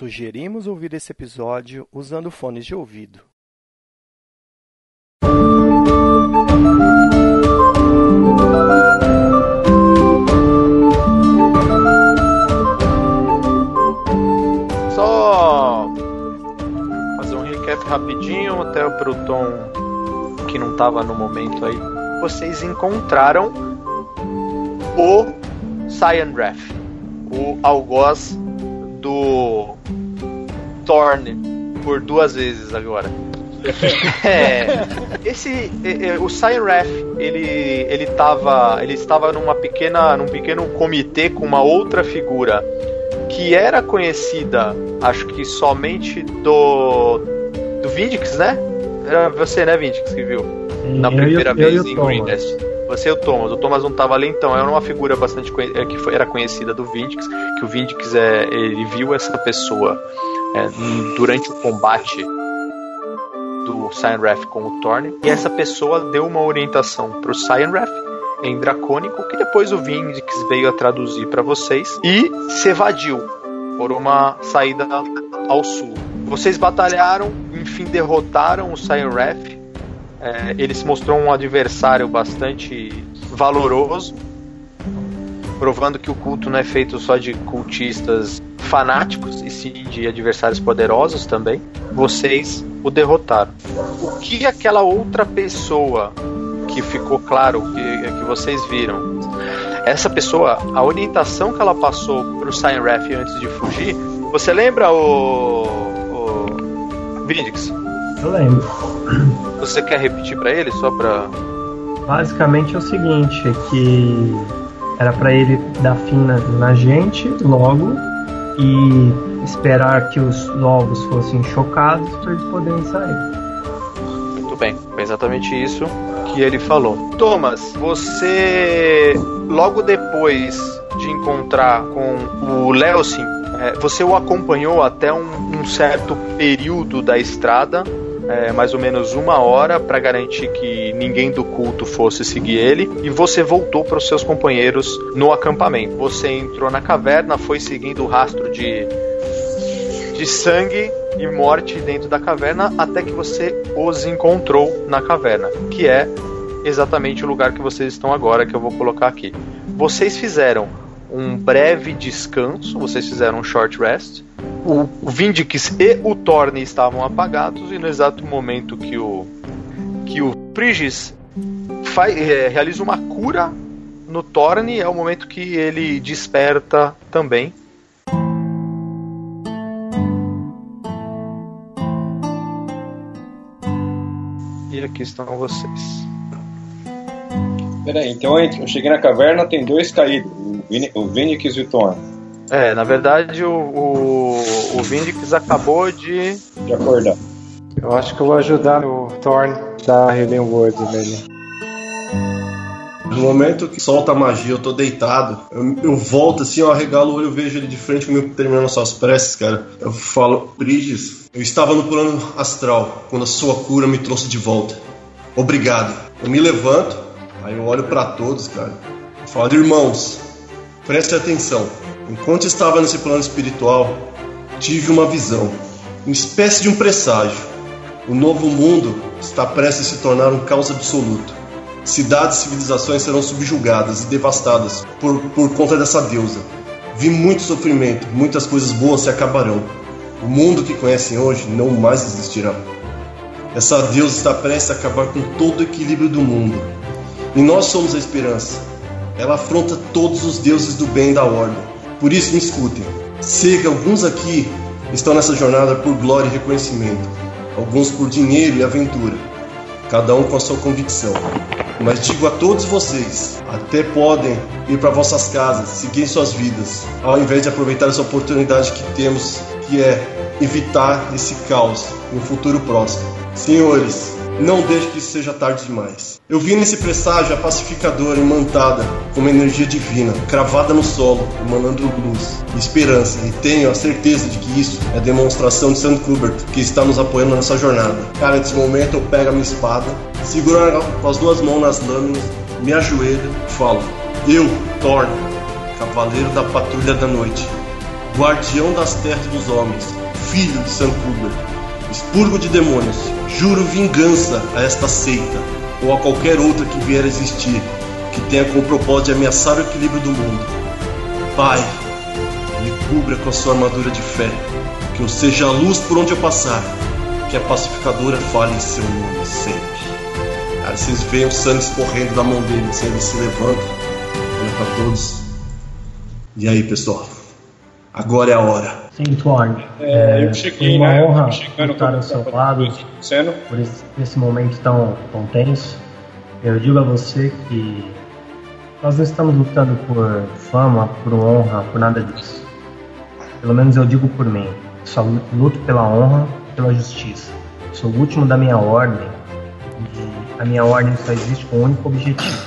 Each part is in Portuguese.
Sugerimos ouvir esse episódio usando fones de ouvido. Só fazer um recap rapidinho, até pro Tom que não tava no momento aí. Vocês encontraram o Cyan Wrath, o algoz do Thorn por duas vezes agora. é, esse o Cyan Wrath, ele ele tava, ele estava numa pequena num pequeno comitê com uma outra figura que era conhecida, acho que somente do do Vindix, né? Era você, né, Vindix, que viu? Na Eu primeira e o- vez eu o em Thomas. Green Nest. Você e o Thomas. O Thomas não estava ali, então. Era uma figura bastante conhe- eh, que foi- era conhecida do Vindix, que o Vindix é, ele viu essa pessoa é, durante o combate do Cyan Wrath com o Thorn. E essa pessoa deu uma orientação para o Cyan Wrath em dracônico, que depois o Vindix veio a traduzir para vocês e se evadiu por uma saída ao sul. Vocês batalharam, enfim derrotaram o Cyan Wrath. É, ele se mostrou um adversário bastante valoroso, provando que o culto não é feito só de cultistas fanáticos, e sim de adversários poderosos também. Vocês o derrotaram. O que aquela outra pessoa que ficou claro que, que vocês viram? Essa pessoa, a orientação que ela passou pro Cyan Wrath antes de fugir, você lembra o. o Vindix? Eu lembro. Você quer repetir pra ele só pra. Basicamente é o seguinte, é que era pra ele dar fim na, na gente logo e esperar que os novos fossem chocados para eles poderem sair. Muito bem, foi exatamente isso que ele falou. Thomas, você logo depois de encontrar com o Leosin, é, você o acompanhou até um, um certo período da estrada, é, mais ou menos uma hora, para garantir que ninguém do culto fosse seguir ele, e você voltou para os seus companheiros no acampamento. Você entrou na caverna, foi seguindo o rastro de de sangue e morte dentro da caverna até que você os encontrou na caverna, que é exatamente o lugar que vocês estão agora, que eu vou colocar aqui. Vocês fizeram um breve descanso, vocês fizeram um short rest. O, o Vindix e o Thorne estavam apagados e no exato momento que o que o Prigis faz, é, realiza uma cura no Thorne é o momento que ele desperta também E aqui estão vocês. Peraí, então eu cheguei na caverna, tem dois caídos, o Vini- o Vinix e o Thorn. É, na verdade o, o, o Vindix acabou de. De acordar. Eu acho que eu vou ajudar o Thorn da Healing Word nele. No momento que solta a magia, eu tô deitado. Eu, eu volto assim, eu arregalo o olho, eu vejo ele de frente comigo terminando suas preces, cara. Eu falo, Briges, eu estava no plano astral quando a sua cura me trouxe de volta. Obrigado. Eu me levanto, aí eu olho pra todos, cara. Eu falo, irmãos, prestem atenção. Enquanto estava nesse plano espiritual, tive uma visão, uma espécie de um presságio. O novo mundo está prestes a se tornar um caos absoluto. Cidades e civilizações serão subjugadas e devastadas por, por conta dessa deusa. Vi muito sofrimento, muitas coisas boas se acabarão. O mundo que conhecem hoje não mais existirá. Essa deusa está prestes a acabar com todo o equilíbrio do mundo. E nós somos a esperança. Ela afronta todos os deuses do bem e da ordem. Por isso me escutem. Sei que alguns aqui estão nessa jornada por glória e reconhecimento. Alguns por dinheiro e aventura. Cada um com a sua convicção. Mas digo a todos vocês, até podem ir para vossas casas, seguir suas vidas, ao invés de aproveitar essa oportunidade que temos, que é evitar esse caos um futuro próximo. Senhores, não deixe que isso seja tarde demais. Eu vi nesse presságio a pacificadora imantada com uma energia divina, cravada no solo, emanando luz e esperança, e tenho a certeza de que isso é demonstração de St. Kubert, que está nos apoiando nessa jornada. Cara, nesse momento eu pego a minha espada, seguro com as duas mãos nas lâminas, me ajoelho e falo: Eu, Thorn, cavaleiro da patrulha da noite, guardião das terras dos homens, filho de Sankuber, expurgo de demônios, juro vingança a esta seita ou a qualquer outra que vier a existir, que tenha como propósito de ameaçar o equilíbrio do mundo. Pai, me cubra com a sua armadura de fé, que eu seja a luz por onde eu passar, que a pacificadora fale em seu nome sempre. Aí vocês veem o sangue escorrendo da mão dele, assim, ele se levanta, olha para todos. E aí, pessoal? Agora é a hora. Sim, Thorn. É, eu cheguei, foi uma né? honra cheguei estar ao seu lado Sendo, por esse, esse momento tão, tão tenso. Eu digo a você que nós não estamos lutando por fama, por honra, por nada disso. Pelo menos eu digo por mim. Só luto pela honra e pela justiça. Sou o último da minha ordem e a minha ordem só existe com um único objetivo: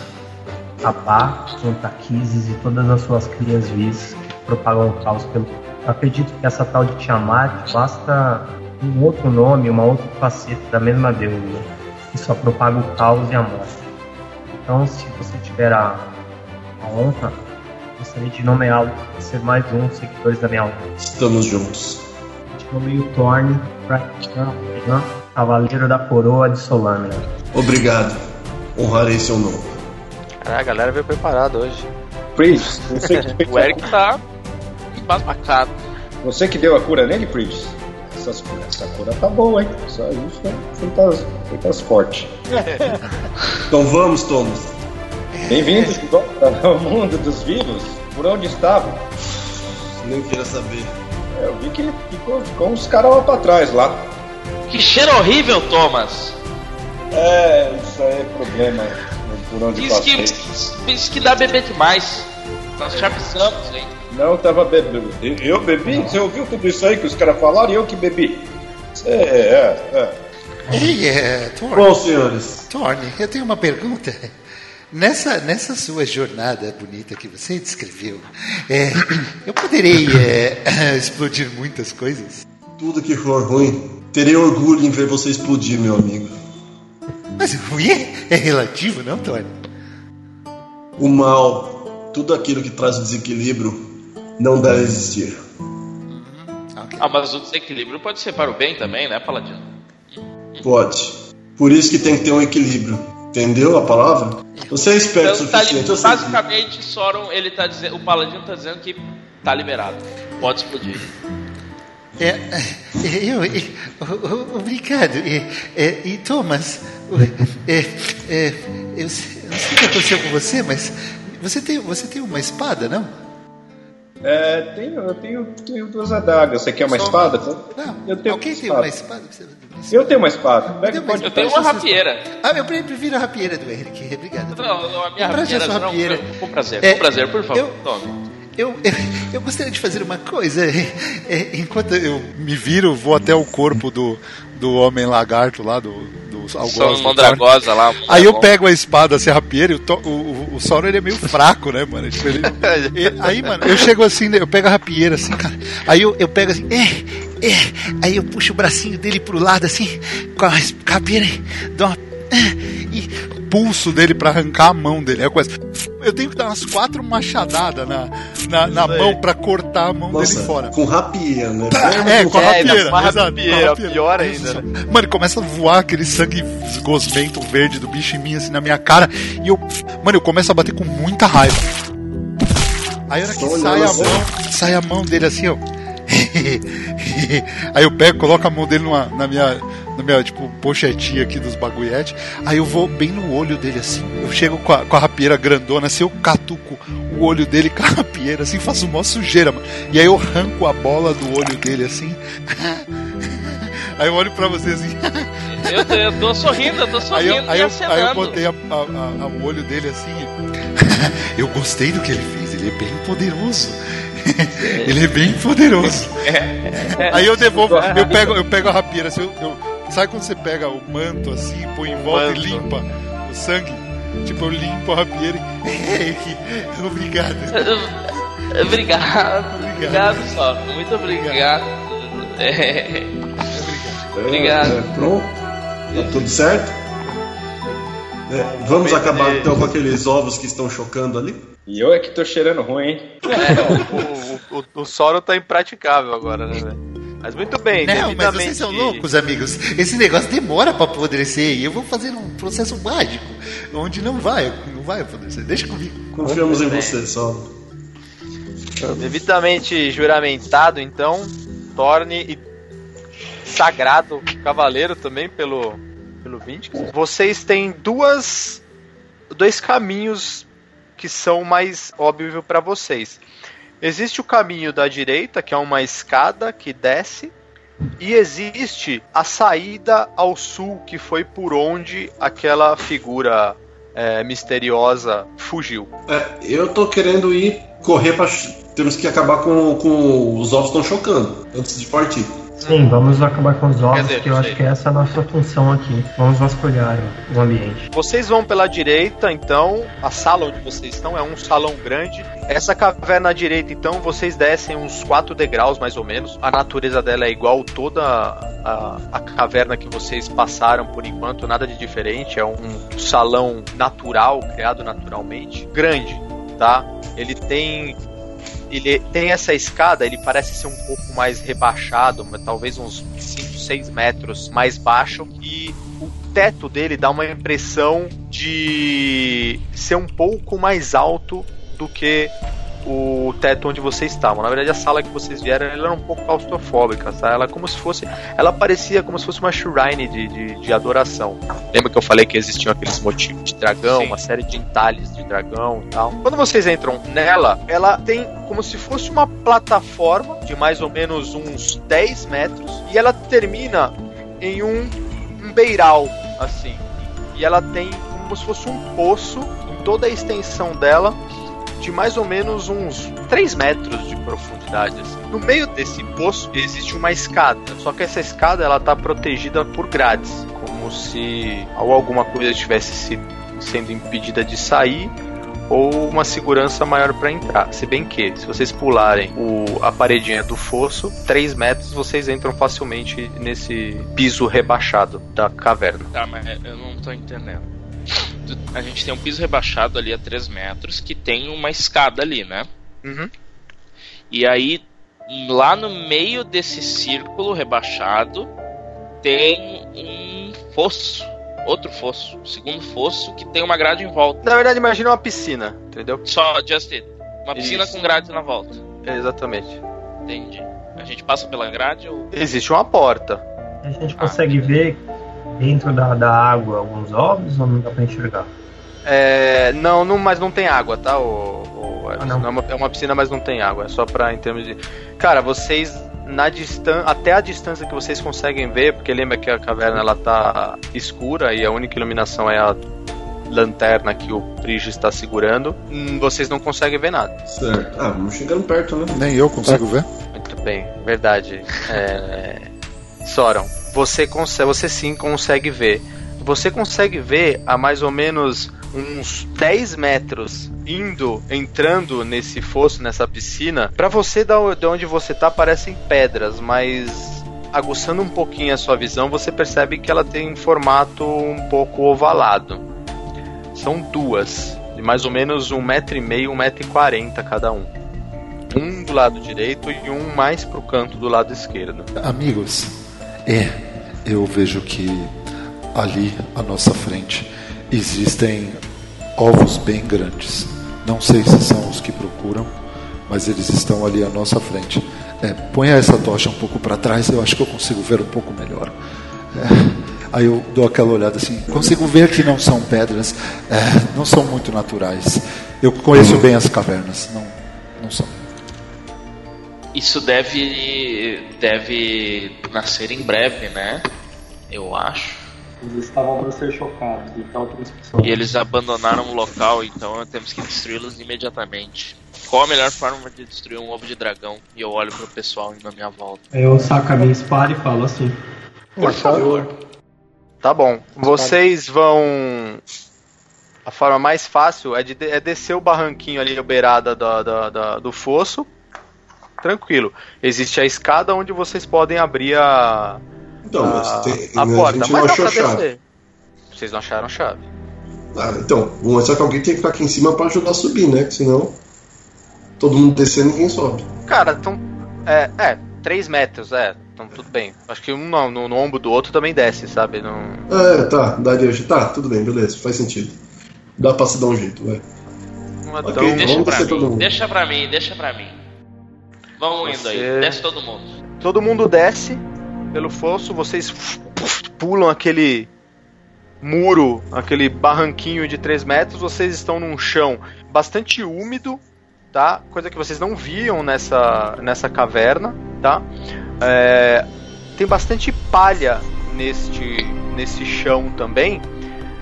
acabar com Taquizes e todas as suas crias vis que propagam o caos pelo. Eu acredito que essa tal de Tiamat basta um outro nome, uma outra faceta da mesma deusa que só propaga o caos e a morte. Então, se você tiver a, a honra, gostaria de nomeá-lo para ser mais um dos seguidores da minha ordem. Estamos juntos. Eu nomeio o Thorn Prakan, Cavaleiro da Coroa de Solâmina. Obrigado. Honrarei seu nome. Ah, a galera veio preparada hoje. Priest, O Eric tá embasbacado. você que deu a cura nele? Essas curas- essa cura tá boa, hein? Só isso, né? Feitas, feitas fortes. Então vamos, Thomas. Bem-vindos ao mundo dos vivos. Por onde estavam? Nem queira saber. É, Eu vi que ele ficou, ficou uns caras lá pra trás lá. Que cheiro horrível, Thomas! É, isso aí é problema. Por onde Diz que, diz que dá bebê demais. Nós já avisamos, hein? Não tava bebendo. Eu, eu bebi? Você ouviu tudo isso aí que os caras falaram e eu que bebi? É, é, é. Ei, é, Thorne, Bom, senhores, Thorne, eu tenho uma pergunta. Nessa, nessa sua jornada bonita que você descreveu, é, eu poderei é, explodir muitas coisas? tudo que for ruim, terei orgulho em ver você explodir, meu amigo. Mas ruim é, é relativo, não, Thorne? O mal, tudo aquilo que traz o desequilíbrio, não deve existir. Ok. Ah, mas o desequilíbrio pode ser para o bem também, né, Paladino? Pode. Por isso que tem que ter um equilíbrio. Entendeu a palavra? Você é esperto o Então, tá li- suficiente. eu que- basicamente, Soron, ele tá dizendo, o Paladino tá dizendo que tá liberado. Pode explodir. É, é, eu, o- o- obrigado. É, é, e Thomas, é, é, eu, sei- eu não sei o que aconteceu com você, mas você tem, você tem uma espada, não? É, tenho, eu tenho, tenho duas adagas. Você quer uma Só- espada? Não. Eu tenho Alguém uma tem espada. uma espada? Eu tenho uma espada. Pega, tenho Eu tenho uma rapieira. Ah, eu pre- prefiro a rapieira do Henrique. Obrigado. Não, não, a minha rapieira. Não, rapieira. com prazer, É, com prazer, por favor. eu- Tome. Eu, eu, eu gostaria de fazer uma coisa. É, é, enquanto eu me viro, vou até o corpo do, do homem lagarto lá, do, do algoz. do Mandragosa lá. Aí eu pego a espada, assim, a rapieira, e o, o, o, o Sauron ele é meio fraco, né, mano? Tipo, ele- ele- aí, mano, eu chego assim, eu pego a rapieira, assim, cara. Aí eu, eu pego assim, é, é. Aí eu puxo o bracinho dele pro lado, assim, com a rapieira, dou uma. é, E pulso dele pra arrancar a mão dele. Eu começo. Eu tenho que dar umas quatro machadadas na, na, na mão pra cortar a mão Nossa, dele fora. com rapieira, né? É, com a É, rapieira. com a exato, com a rapieira, rapieira. pior ainda, né? Mano, começa a voar aquele sangue gosmento verde do bicho em mim, assim, na minha cara. E eu. Mano, eu começo a bater com muita raiva. Aí a hora que sai a assim. mão, sai a mão dele assim, ó. Aí eu pego, coloco a mão dele numa, na minha. Na minha, tipo, pochetinha aqui dos bagulhetes. Aí eu vou bem no olho dele, assim. Eu chego com a, com a rapieira grandona, assim, eu catuco o olho dele com a rapieira, assim, faço uma sujeira, mano. E aí eu arranco a bola do olho dele, assim. Aí eu olho pra você assim. Eu, tô- eu tô sorrindo, eu tô Aí sorrindo eu, aí eu, aí eu botei a- a- a- o olho dele assim. eu gostei do que ele fez, ele é bem poderoso. ele é bem poderoso. Aí eu devolvo, eu pego, eu pego a rapieira assim, eu, eu- sabe quando você pega o manto assim, põe em volta Manto. e limpa o sangue? Tipo, eu limpo a rapieira e. Obrigado. Obrigado, obrigado, só. Muito obrigado. É, Obrigado. É, pronto. Tá tudo certo? É, vamos acabar então com aqueles ovos que estão chocando ali? E eu é que tô cheirando ruim, hein? É, o, o, o solo tá impraticável agora, né, velho? Mas muito bem, Não, mas devidamente... vocês são loucos, amigos. Esse negócio demora pra apodrecer e eu vou fazer um processo mágico onde não vai, não vai apodrecer. Deixa comigo. Confiamos em você, só. Devidamente juramentado, então, torne e sagrado cavaleiro também pelo pelo Vindix. Vocês têm duas dois caminhos que são mais óbvios para vocês. Existe o caminho da direita, que é uma escada que desce, e existe a saída ao sul, que foi por onde aquela figura é, misteriosa fugiu. É, eu tô querendo ir correr pra. Temos que acabar com, com os ovos estão chocando antes de partir. Sim, vamos acabar com os ovos, dizer, que eu não acho sei. que essa é a nossa função aqui. Vamos vasculhar o ambiente. Vocês vão pela direita, então, a sala onde vocês estão é um salão grande. Essa caverna à direita, então, vocês descem uns 4 degraus mais ou menos. A natureza dela é igual toda a, a caverna que vocês passaram por enquanto, nada de diferente. É um salão natural, criado naturalmente. Grande, tá? Ele tem ele tem essa escada, ele parece ser um pouco mais rebaixado, talvez uns 5, 6 metros mais baixo. E o teto dele dá uma impressão de ser um pouco mais alto do que o teto onde vocês estavam. Na verdade, a sala que vocês vieram ela era um pouco claustrofóbica, tá? Ela é como se fosse. Ela parecia como se fosse uma shrine de, de, de adoração. Lembra que eu falei que existiam aqueles motivos de dragão, Sim. uma série de entalhes de dragão e tal. Quando vocês entram nela, ela tem como se fosse uma plataforma de mais ou menos uns 10 metros e ela termina em um, um beiral, assim. E ela tem como se fosse um poço em toda a extensão dela de mais ou menos uns 3 metros de profundidade. assim. No meio desse poço existe uma escada, só que essa escada ela está protegida por grades, como se alguma coisa estivesse se- sendo impedida de sair ou uma segurança maior para entrar. Se bem que, se vocês pularem o, a paredinha do fosso, 3 metros vocês entram facilmente nesse piso rebaixado da caverna. Tá, mas eu não tô entendendo. A gente tem um piso rebaixado ali a 3 metros que tem uma escada ali, né? Uhum. E aí, lá no meio desse círculo rebaixado, tem um fosso. Outro fosso. Um segundo fosso que tem uma grade em volta. Na verdade, imagina uma piscina, entendeu? Só, just it. Uma piscina Isso. com grade na volta. Exatamente. Entendi. A gente passa pela grade ou. Existe uma porta. A gente consegue ver dentro da, da água alguns ovos ou não dá pra enxergar? É, não, não, mas não tem água, tá? O, o- Ah, não. é, uma, é uma piscina, mas não tem água. É só pra em termos de. Cara, vocês na distância, até a distância que vocês conseguem ver, porque lembra que a caverna ela tá escura e a única iluminação é a lanterna que o Prige está segurando. hum, Vocês não conseguem ver nada. Certo. Ah, vamos chegando perto, né? Nem eu consigo ver. Muito bem, verdade. É... Soron, você consegue, você sim consegue ver. Você consegue ver a mais ou menos uns 10 metros indo, entrando nesse fosso, nessa piscina. Pra você, de onde você tá, parecem pedras, mas aguçando um pouquinho a sua visão, você percebe que ela tem um formato um pouco ovalado. São duas, de mais ou menos um metro e meio, um metro e quarenta cada um um do lado direito e um mais pro canto do lado esquerdo. Amigos, é, eu vejo que ali à nossa frente existem ovos bem grandes. Não sei se são os que procuram, mas eles estão ali à nossa frente. É, ponha essa tocha um pouco para trás, eu acho que eu consigo ver um pouco melhor. É, aí eu dou aquela olhada assim, consigo ver que não são pedras, é, não são muito naturais. Eu conheço bem as cavernas, não, não são. Isso deve. deve nascer em breve, né? Eu acho. Eles estavam para ser chocados, então temos que E eles abandonaram o local, então temos que destruí-los imediatamente. Qual a melhor forma de destruir um ovo de dragão? E eu olho pro pessoal indo à minha volta. Eu saco a minha espada e falo assim. Por favor. Tá bom. Vocês vão. A forma mais fácil é, de, é descer o barranquinho ali, a beirada da, da- da- do fosso. Tranquilo. Existe a escada onde vocês podem abrir a, Então, a, mas tem, a a porta. gente Mas não dá achou pra a chave. descer. Vocês não acharam chave. Ah, então, só que alguém tem que ficar aqui em cima pra ajudar a subir, né? Que senão todo mundo descendo ninguém sobe. Cara, então. É, é, 3 metros, é. Então tudo bem. Acho que um no, no, no ombro do outro também desce, sabe? Não... É, tá, daria. Tá, tudo bem, beleza, faz sentido. Dá pra se dar um jeito, vai. Então, Ok, Deixa pra mim, deixa pra mim, deixa pra mim. Vamos indo aí, desce todo mundo. todo mundo desce pelo fosso, vocês pulam aquele muro, aquele barranquinho de 3 metros, vocês estão num chão bastante úmido, tá? Coisa que vocês não viam nessa, nessa caverna, tá? É, tem bastante palha neste, nesse chão também,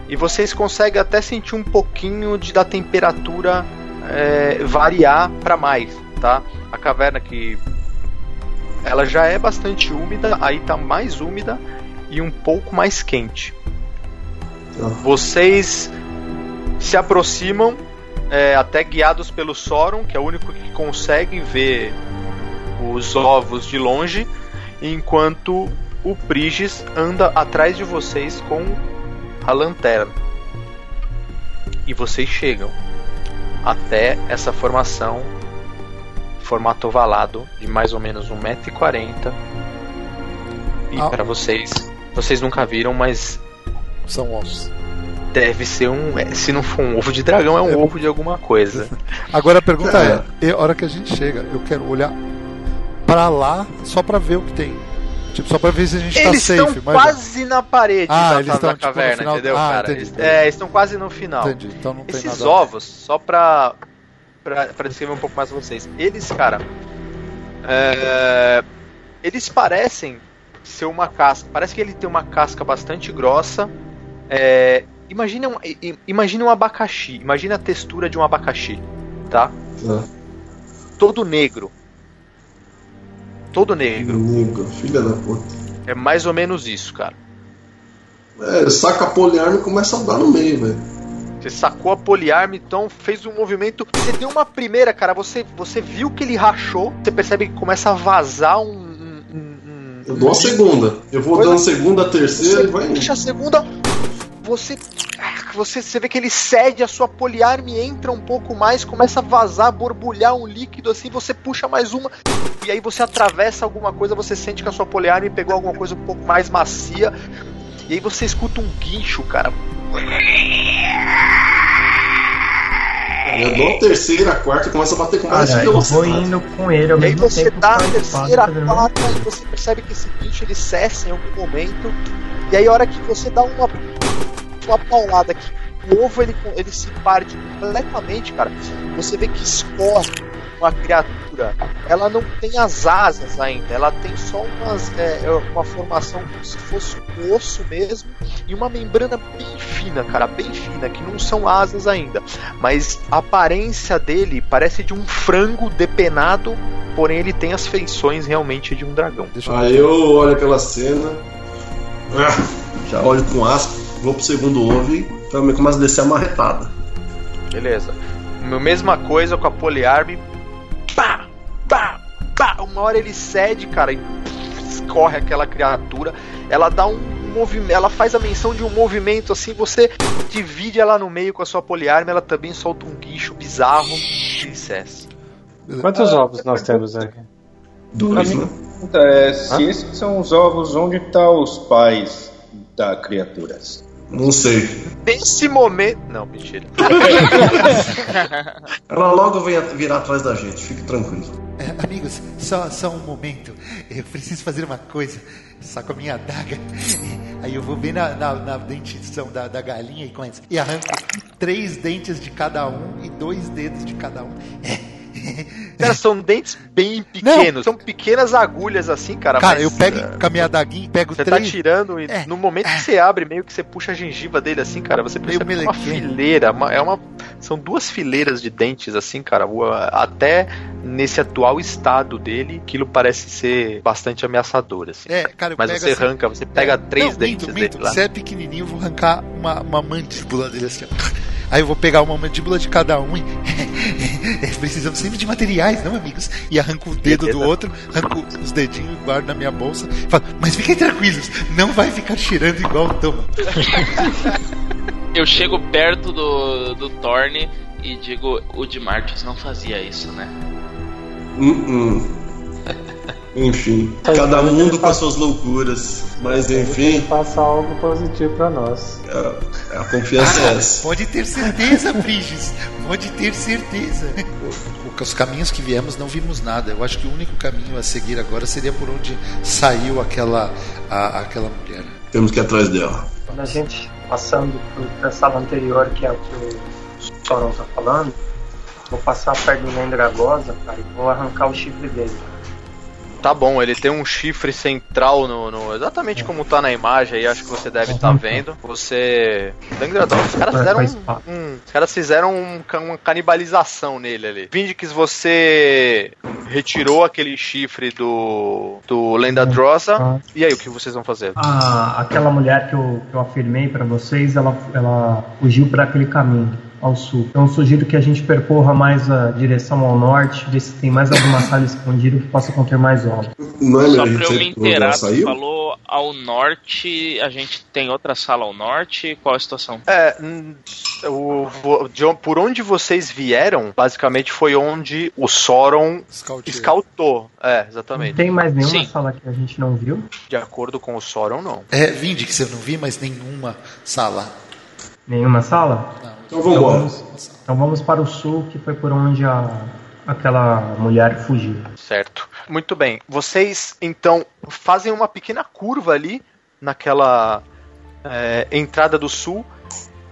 e vocês conseguem até sentir um pouquinho de, da temperatura é, variar para mais, tá? A caverna que ela já é bastante úmida, aí tá mais úmida e um pouco mais quente. Tá. Vocês se aproximam, é, até guiados pelo Sauron, que é o único que consegue ver os ovos de longe, enquanto o Prigis anda atrás de vocês com a lanterna. E vocês chegam até essa formação formato ovalado de mais ou menos 1,40m. E Ah. para vocês, vocês nunca viram, mas São ossos. deve ser um. é, Se não for um ovo de dragão, é um É. ovo de alguma coisa. Agora a pergunta É. é: a hora que a gente chega, eu quero olhar pra lá só pra ver o que tem. Tipo, só pra ver se a gente Eles tá estão safe. mas- quase na parede Ah, da, eles da estão, tipo, no caverna, final- entendeu, Ah, cara? entendi, Eles- entendi. É, eles estão quase no final. Entendi, então não tem Esses nada. ovos, só pra, pra, pra descrever um pouco mais vocês. Eles, cara. é, eles parecem ser uma casca. Parece que ele tem uma casca bastante grossa. É, imagina, um, imagina um abacaxi. Imagina a textura de um abacaxi. Tá? Tá. Todo negro. Todo negro. Negro, filha da puta. É mais ou menos isso, cara. É, saca a poliarma e começa a dar no meio, velho. Você sacou a poliarma, então fez um movimento. Você deu uma primeira, cara. Você, você viu que ele rachou. Você percebe que começa a vazar um. um- um- Eu dou a segunda. Eu vou dando segunda, terceira e vai indo. puxa a segunda. Você, você. Você vê que ele cede a sua poliarme, entra um pouco mais, começa a vazar, borbulhar um líquido assim. Você puxa mais uma. E aí você atravessa alguma coisa. Você sente que a sua poliarme pegou alguma coisa um pouco mais macia. E aí você escuta um guincho, cara. Eu dou a terceira, a quarta e começa a bater com mais Cara, eu vou indo com ele ao E aí mesmo você tempo dá a terceira, a quarta, e você percebe que esse bicho ele cessa em algum momento. E aí a hora que você dá uma, uma paulada que o ovo ele, ele se parte completamente, cara, você vê que escorre uma criatura. Ela não tem as asas ainda, ela tem só umas, é, uma formação como se fosse um osso mesmo e uma membrana bem fina, cara, bem fina, que não são asas ainda. Mas a aparência dele parece de um frango depenado porém ele tem as feições realmente de um dragão. Deixa eu Aí eu olho aquela cena, ah, já olho com asco, vou pro segundo ovo e também começa a descer a marretada. Beleza. Mesma coisa com a Poliarme. Uma hora ele cede, cara, e escorre aquela criatura. Ela dá um movimento. Ela faz a menção de um movimento assim. Você divide ela no meio com a sua Poliarme. Ela também solta um guincho bizarro e cessa. Quantos ovos nós temos aqui? Dois, né? É, se esses são os ovos, onde estão os pais da criatura? Não sei. Nesse momento. Não, mentira. Ela logo vem virar atrás da gente, fique tranquilo. É, amigos, só, só um momento. Eu preciso fazer uma coisa. Saco a minha adaga. Aí eu vou bem na, na, na dentição da, da galinha e começo. E arranco três dentes de cada um e dois dedos de cada um. Cara, são dentes bem pequenos. São pequenas agulhas assim, cara. Cara, mas, eu pego é, com a minha adaguinha, pego Você tá três. tirando e É, no momento que você abre, meio que você puxa a gengiva dele assim, cara, você Meio percebe que é uma fileira, uma- é uma são duas fileiras de dentes assim, cara. Até nesse atual estado dele, aquilo parece ser bastante ameaçador assim. É, cara, eu Mas você assim, arranca, você pega É, três não, dentes minto, dele minto. lá. Se é pequenininho, eu vou arrancar uma, uma mandíbula dele assim. Aí eu vou pegar uma mandíbula de cada um e. Precisamos sempre de materiais, não, amigos? E arranco o dedo do outro, arranco os dedinhos, guardo na minha bolsa. e Falo, mas fiquem tranquilos, não vai ficar cheirando igual o Tom. Eu chego perto do, do Thorne e digo: o de Martins não fazia isso, né? Uh -uh. Enfim, cada mundo com as suas loucuras. Mas enfim. Passa algo positivo pra nós. A, a confiança é essa. Pode ter certeza, Briges. Pode ter certeza. Os caminhos que viemos não vimos nada. Eu acho que o único caminho a seguir agora seria por onde saiu aquela, a, aquela mulher. Temos que ir atrás dela. Quando a gente passando para a sala anterior, que é o que o Soron tá falando, vou passar perto do Nendragosa, cara, e vou arrancar o chifre dele. Tá bom, ele tem um chifre central no, no exatamente como tá na imagem aí, acho que você deve estar tá vendo. Você. Os caras fizeram um, um, Os caras fizeram um, uma canibalização nele ali. Vindix, você retirou aquele chifre do. do Lenda Drosa. E aí, o que vocês vão fazer? Ah, aquela mulher que eu, que eu afirmei para vocês, ela, ela fugiu para aquele caminho ao sul. Então sugiro que a gente percorra mais a direção ao norte, ver se tem mais alguma sala escondida que possa conter mais. Não é Só pra eu me inteirar, você falou ao norte, a gente tem outra sala ao norte, qual a situação? É, o, de, por onde vocês vieram, basicamente foi onde o Sauron escautou. É, exatamente. Não tem mais nenhuma Sim. sala que a gente não viu? De acordo com o Sauron, não. É, Vinde, que você não vi mais nenhuma sala. Nenhuma sala? Não. Então vamos, então vamos, então vamos para o sul, que foi por onde a, aquela mulher fugiu. Certo. Muito bem. Vocês então fazem uma pequena curva ali naquela é, entrada do sul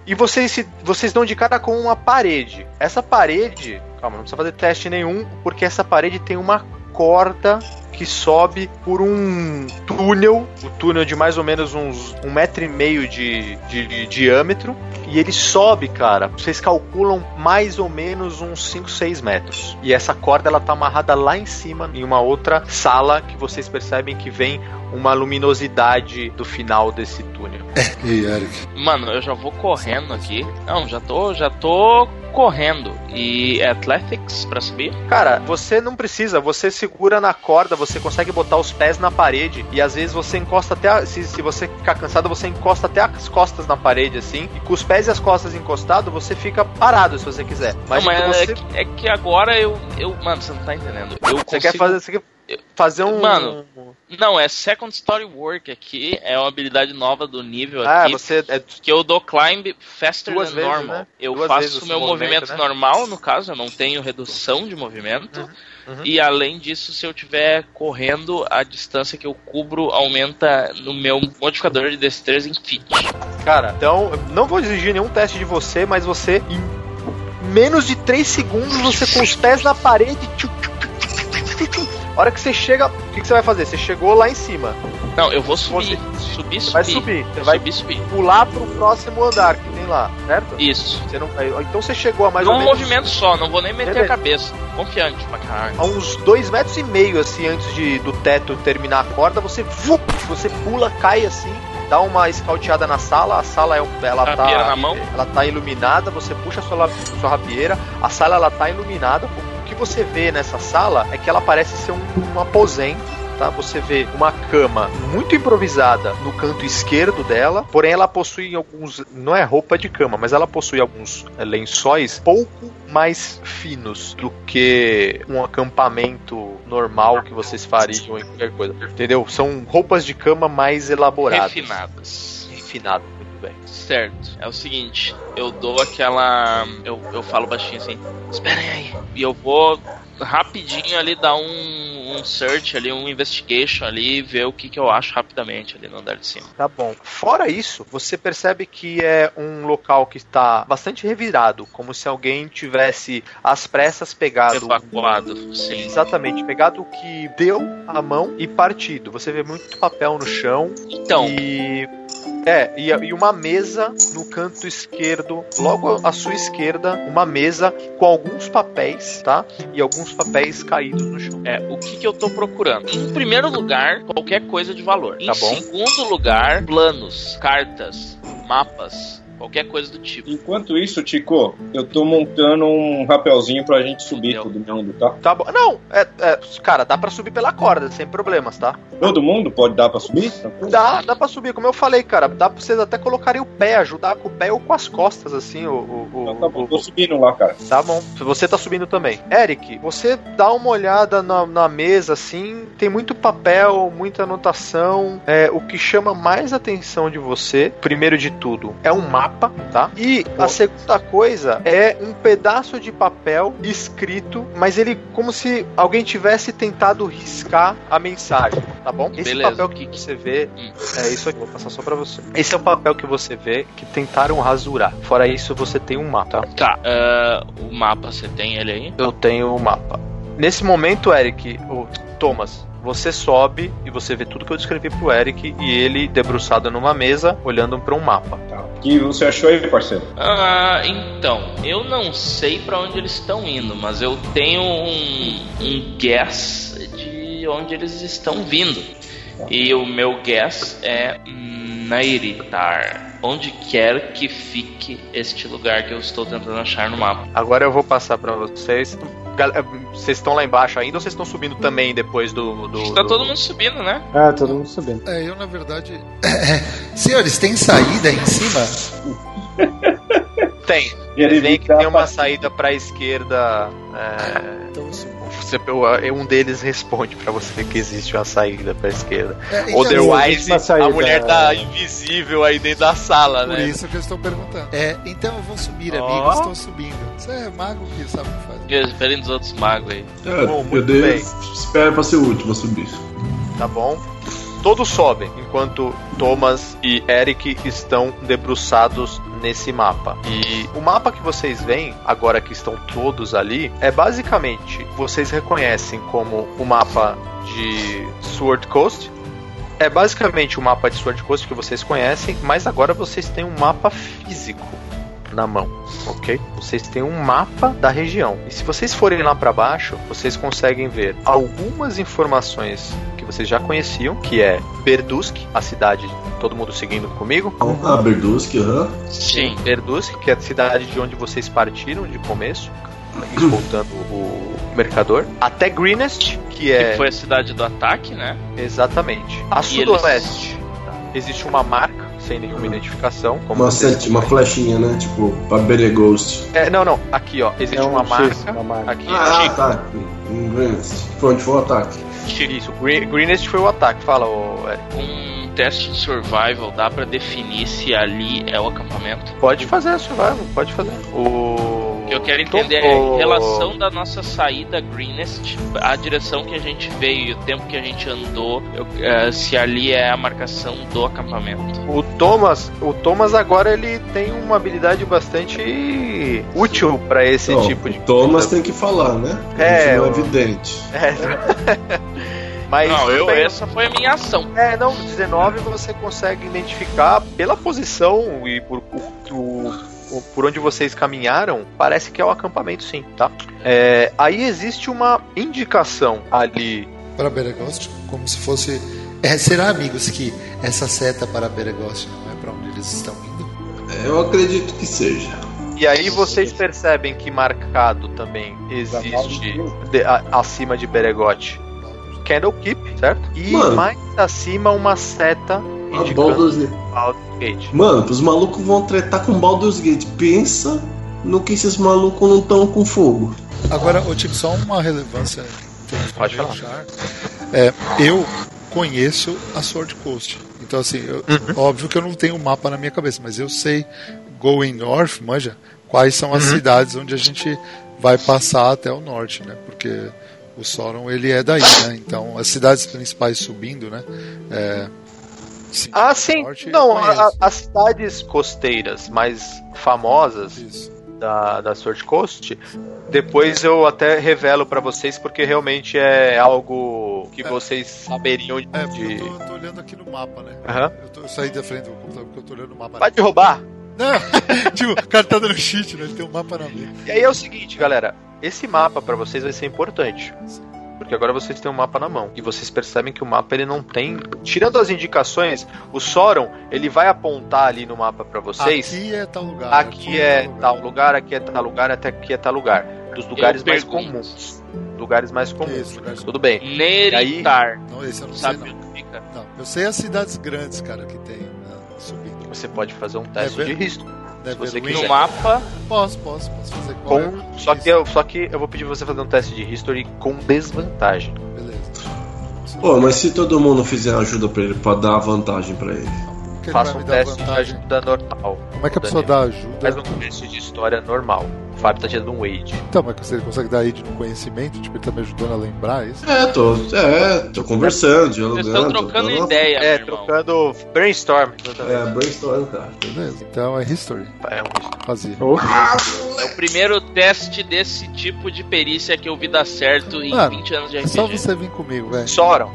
e vocês se, vocês dão de cara com uma parede. Essa parede, calma, não precisa fazer teste nenhum, porque essa parede tem uma corda que sobe por um túnel, o túnel de mais ou menos uns um metro e meio de, de, de diâmetro, e ele sobe, cara. Vocês calculam mais ou menos uns 5, 6 metros. E essa corda ela tá amarrada lá em cima, em uma outra sala que vocês percebem que vem uma luminosidade do final desse túnel. É, e Eric? Mano, eu já vou correndo aqui. Não, já tô, já tô correndo. E Athletics pra subir? Cara, você não precisa, você segura na corda, você consegue botar os pés na parede e às vezes você encosta até. A, se, se você ficar cansado, você encosta até as costas na parede assim. E com os pés e as costas encostados, você fica parado se você quiser. Mas, não, mas você... é, que, é, que, agora eu, eu. Mano, você não tá entendendo. Eu você consigo... quer fazer. Você quer fazer um. Mano, não, é Second Story Work aqui, é uma habilidade nova do nível ah, aqui. Você é... Que eu dou climb faster Duas than vezes, normal. Né? Eu Duas faço o meu movimento, né? normal, no caso, eu não tenho redução de movimento. Uhum, uhum. E além disso, se eu estiver correndo, a distância que eu cubro aumenta no meu modificador de destreza em feet. Cara, então, não vou exigir nenhum teste de você, mas você, em menos de 3 segundos, você com os pés na parede. Tchuc, a hora que você chega, o que, que, você vai fazer? Você chegou lá em cima. Não, eu vou subir. Você, subir, subir. Vai subir. Você vai subir, subir. pular pro próximo andar que tem lá, certo? Isso. Você não, então você chegou a mais não ou menos. um movimento só, não vou nem meter Beleza. a cabeça. Confiante pra caralho. A uns dois metros e meio, assim, antes de, do teto terminar a corda, você, você pula, cai assim, dá uma escauteada na sala, a sala é ela rapieira tá na mão. ela tá iluminada, você puxa a sua, sua rapieira, a sala ela tá iluminada, que você vê nessa sala é que ela parece ser um, um aposento Tá? Você vê uma cama muito improvisada no canto esquerdo dela, porém ela possui alguns, não é roupa de cama, mas ela possui alguns lençóis pouco mais finos do que um acampamento normal que vocês fariam em qualquer coisa. Entendeu? São roupas de cama mais elaboradas. Refinadas. Refinadas bem. Certo. É o seguinte, eu dou aquela. Eu, eu falo baixinho assim, esperem aí. E eu vou rapidinho ali dar um, um search ali, um investigation ali, ver o que, que eu acho rapidamente ali no andar de cima. Tá bom. Fora isso, você percebe que é um local que está bastante revirado, como se alguém tivesse às pressas pegado. Evacuado, sim. Exatamente, pegado o que deu a mão e partido. Você vê muito papel no chão. Então. E é, e, e, uma mesa no canto esquerdo, logo à sua esquerda, uma mesa com alguns papéis, tá? E alguns papéis caídos no chão. É, o que, que eu tô procurando? Em primeiro lugar, qualquer coisa de valor. Tá em bom. segundo lugar, planos, cartas, mapas qualquer coisa do tipo. Enquanto isso, Tico, eu tô montando um rapelzinho pra gente subir Entendeu. todo mundo, tá? Tá bom. Não, é, é, cara, dá pra subir pela corda, sem problemas, tá? Todo mundo pode dar pra subir? Dá, dá pra subir, como eu falei, cara. Dá pra vocês até colocarem o pé, ajudar com o pé ou com as costas, assim, o. o, o- Então tá bom, o- tô subindo lá, cara. Tá bom. Você tá subindo também. Eric, você dá uma olhada na, na mesa, assim, tem muito papel, muita anotação. É, o que chama mais atenção de você, primeiro de tudo, é um mapa, tá? E a segunda coisa é um pedaço de papel escrito, mas ele como se alguém tivesse tentado riscar a mensagem, tá bom? Esse Beleza. papel que você vê Hum. é isso aqui, vou passar só pra você. Esse é o papel que você vê que tentaram rasurar. Fora isso, você tem um mapa, tá? Tá, ah, o mapa você tem ele aí? Eu tenho o mapa. Nesse momento, Eric, o Thomas, você sobe e você vê tudo que eu descrevi pro Eric e ele debruçado numa mesa, olhando pra um mapa. Tá. O que você achou aí, parceiro? Ah, então, eu não sei pra onde eles estão indo, mas eu tenho um, um guess de onde eles estão vindo. E o meu guess é Nairitar. Onde quer que fique este lugar que eu estou tentando achar no mapa. Agora eu vou passar pra vocês. Eh, Vocês estão lá embaixo ainda ou vocês estão subindo também depois do. do Tá do- todo mundo subindo, né? Ah, todo mundo subindo. É, eu na verdade. Senhores, tem saída aí em cima? Tem. Ele Vem que tem uma saída pra esquerda. é, Então eu um deles responde pra você que existe uma saída pra esquerda. É, então, Otherwise, a mulher tá invisível aí dentro da sala, Por né? isso que eu estou perguntando. É, então eu vou subir, Ó. amigos. Estou subindo. Você é mago que sabe o que fazer. Esperem dos outros magos aí. É, Bom, muito dei. bem. Espera pra ser o último a subir. tá bom? Todos sobem, enquanto Thomas e Eric estão debruçados nesse mapa. E o mapa que vocês veem, agora que estão todos ali, é basicamente, vocês reconhecem como o mapa de Sword Coast. É basicamente o mapa de Sword Coast que vocês conhecem, mas agora vocês têm um mapa físico na mão, ok? Vocês têm um mapa da região. E se vocês forem lá para baixo, vocês conseguem ver algumas informações que vocês já conheciam, que é Berdusk, a cidade, todo mundo seguindo comigo? Ah, Berduski, aham. Sim. Berdusk, que é a cidade de onde vocês partiram de começo, escoltando o mercador, até Greenest, que Que é foi a cidade do ataque, né? exatamente a E sudoeste. tá? Existe uma marca sem nenhuma identificação, como Uma, sete, uma flechinha, né? Tipo, pra Beleghost. É, não, não, aqui ó, existe É um uma X, marca uma marca. aqui. Ah, tá. Em Greenest. Foi onde foi o ataque. Isso, Green, Greenest foi o ataque. Fala, ô, Eric. Um teste de survival, dá pra definir se ali é o acampamento? Pode fazer, survival, pode fazer. O. Que eu quero entender é em relação da nossa saída Greenest, a direção que a gente veio e o tempo que a gente andou, eu- eh, se ali é a marcação do acampamento. O Thomas, o Thomas agora ele tem uma habilidade bastante útil pra esse tipo de o Thomas tem que falar, né? A É, não é o- evidente. É. Mas Não, eu, bem, essa foi a minha ação. É, não, 19 você consegue identificar pela posição e por, o- o- por onde vocês caminharam, parece que é o acampamento sim, tá? É, aí existe uma indicação ali. Para Beregost, como se fosse. É, será, amigos, que essa seta para Beregost não é para onde eles estão indo? Eu acredito que seja. E aí vocês percebem que marcado também existe de- a- acima de Beregote Candlekeep, certo? E Mano. mais acima uma seta indicando Baldur's Gate. Baldur's Gate. Mano, os malucos vão tretar com Baldur's Gate. Pensa no que esses malucos não estão com fogo. Agora, ô Tim, só uma relevância Pode falar. É, eu conheço a Sword Coast. Então, assim, eu- óbvio que eu não tenho o mapa na minha cabeça, mas eu sei, going north, manja, quais são as cidades onde a gente vai passar até o norte, né? Porque o Sauron, ele é daí, né? Então, as cidades principais subindo, né? É, sim, Ah, sim. norte, Não, a- as cidades costeiras mais famosas Isso. da, da Sword Coast, depois eu até revelo pra vocês, porque realmente é algo que É. vocês saberiam É, porque de. eu tô, eu tô olhando aqui no mapa, né? Aham. Eu, tô- eu saí da frente do computador porque eu tô olhando o mapa. Vai te roubar? Não, tipo, o cara tá dando cheat, né? Ele tem um mapa na mesa. E aí é o seguinte, galera. Esse mapa pra vocês vai ser importante. porque agora vocês têm um mapa na mão e vocês percebem que o mapa ele não tem, tirando as indicações, o Soron ele vai apontar ali no mapa pra vocês. Aqui é tal lugar. Aqui é tal lugar, aqui é tal lugar, até aqui é tal lugar. Dos lugares mais comuns. Lugares mais comuns. esse lugar Tudo bem. Neritar. Não, esse eu não sei Sabe não. onde fica? Não, eu sei as cidades grandes, cara, que tem ah, subindo. Você pode fazer um teste É de risco. Deve você quiser. No mapa, Posso, posso, posso fazer qual é? Com, só, que eu, só que eu vou pedir você fazer um teste de history com desvantagem. Beleza. Pô, mas se todo mundo fizer ajuda pra ele, pra dar vantagem pra ele. Faça um teste de vantagem? ajuda normal. Como é que a pessoa dá ajuda? Faz um teste de história normal. Fábio tá te dando um aid. Então, mas você consegue dar aid no conhecimento? Tipo, ele tá me ajudando a lembrar isso? É, tô, é, tô conversando, vocês dialogando. estão trocando tô- ideia, É, trocando brainstorm. É, brainstorm, cara. Beleza. Então é history. É um Fazia. É o primeiro teste desse tipo de perícia que eu vi dar certo em Mano, 20 anos de É só RPG. você vir comigo, velho. Soron.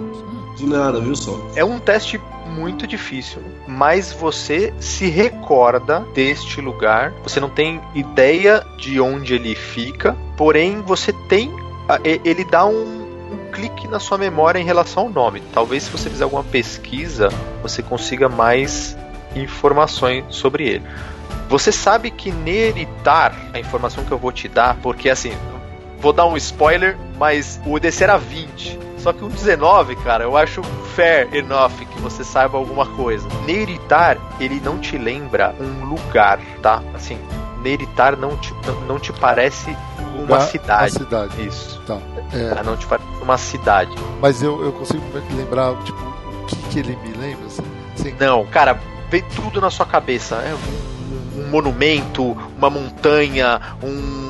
De nada, viu só? É um teste muito difícil, mas você se recorda deste lugar. Você não tem ideia de onde ele fica, porém você tem. Ele dá um, um clique na sua memória em relação ao nome. Talvez se você fizer alguma pesquisa, você consiga mais informações sobre ele. Você sabe que Neritar, a informação que eu vou te dar, porque assim, vou dar um spoiler, mas o DC era 20. Só que um 19, cara, eu acho fair enough que você saiba alguma coisa. Neritar, ele não te lembra um lugar, tá? Assim, Neritar não te, não, te parece uma cidade. Uma cidade. Isso. Tá. É? Não te parece uma cidade. mas eu, eu consigo lembrar, tipo, o que, que ele me lembra? Assim, Não, cara, vem tudo na sua cabeça. É um, um monumento, uma montanha, um.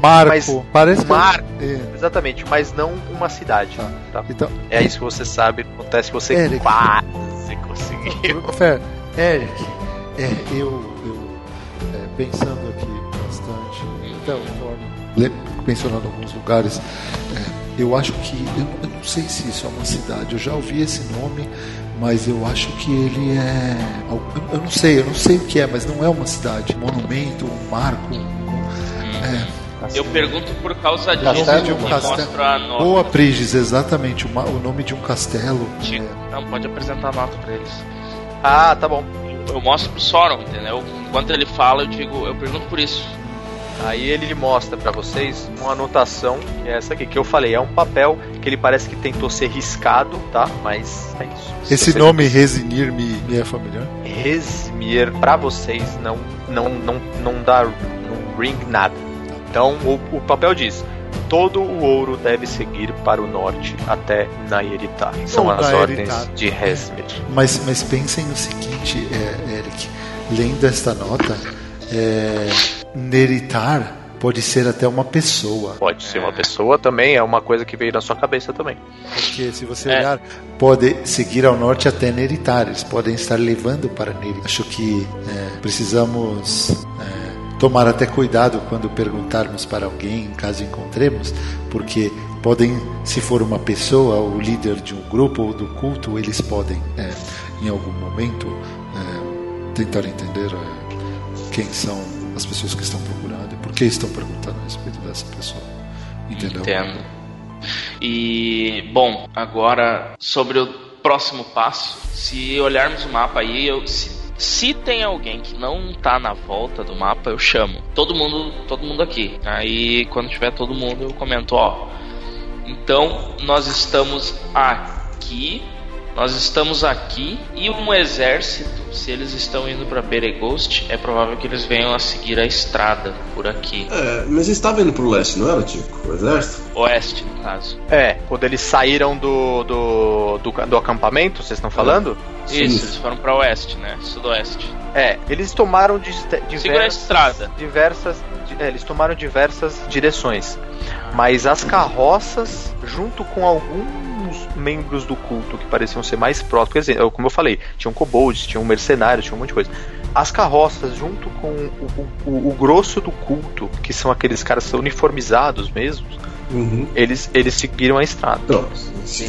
Marco. Mas parece um que- mar. É, Exatamente, mas não uma cidade. Tá. Então, É isso que você sabe, acontece que você Eric. quase conseguiu. Fer, Eric, é, eu, eu é, pensando aqui bastante, até o Thorne, le- pensando em alguns lugares, é, eu acho que, eu, eu não sei se isso é uma cidade, eu já ouvi esse nome, mas eu acho que ele é, eu, não sei, eu não sei o que é, mas não é uma cidade, monumento, um marco, um- é, Eu pergunto por causa disso. nome de um castelo. a nota. Boa Priges, exatamente, o, nome de um castelo. É, Não, pode apresentar a nota pra eles. Ah, tá bom. Eu, eu mostro pro Soron, entendeu? Enquanto ele fala, eu digo, eu pergunto por isso. Aí ele mostra pra vocês uma anotação, que é essa aqui, que eu falei, é um papel que ele parece que tentou ser riscado, tá? Mas é isso. Esse Você- nome Resinir me, me é familiar? Resmir pra vocês não não não não dá não ring nada. Então o, o papel diz: todo o ouro deve seguir para o norte até Nairitar. São Ou as ordens de Resmir. Mas, mas pensem no seguinte, é, Eric, lendo esta nota, é, Neritar pode ser até uma pessoa. Pode ser uma pessoa também, é uma coisa que veio na sua cabeça também. Porque se você É. olhar, pode seguir ao norte até Neritar. Eles podem estar levando para Neritar. Acho que é, precisamos é, tomar até cuidado quando perguntarmos para alguém, caso encontremos, porque podem, se for uma pessoa, o líder de um grupo ou do culto, eles podem, é, em algum momento, é, tentar entender é, quem são as pessoas que estão procurando e por que estão perguntando a respeito dessa pessoa. Entendeu? Entendo. E, bom, agora sobre o próximo passo, se olharmos o mapa aí, eu, se, se tem alguém que não tá na volta do mapa, eu chamo. Todo mundo, todo mundo aqui. Aí, quando tiver todo mundo, eu comento, ó. Então, nós estamos aqui, nós estamos aqui e um exército, se eles estão indo para Beregost, é provável que eles venham a seguir a estrada por aqui. É, mas eles estavam indo pro leste, não era, Tico? O exército? Oeste, no caso. É, quando eles saíram do, do, do, do acampamento, vocês estão falando? Isso, Sim. eles foram pra oeste, né? Sudoeste. É, eles tomaram de, Segura a diversas, estrada. diversas é, eles tomaram diversas direções, mas as carroças, junto com alguns membros do culto que pareciam ser mais próximos, quer dizer, como eu falei, tinham kobolds, tinham mercenários, tinha um monte de coisa. As carroças, junto com o, o, o- grosso do culto, que são aqueles caras uniformizados mesmo, Uhum. eles, eles seguiram a estrada. Então,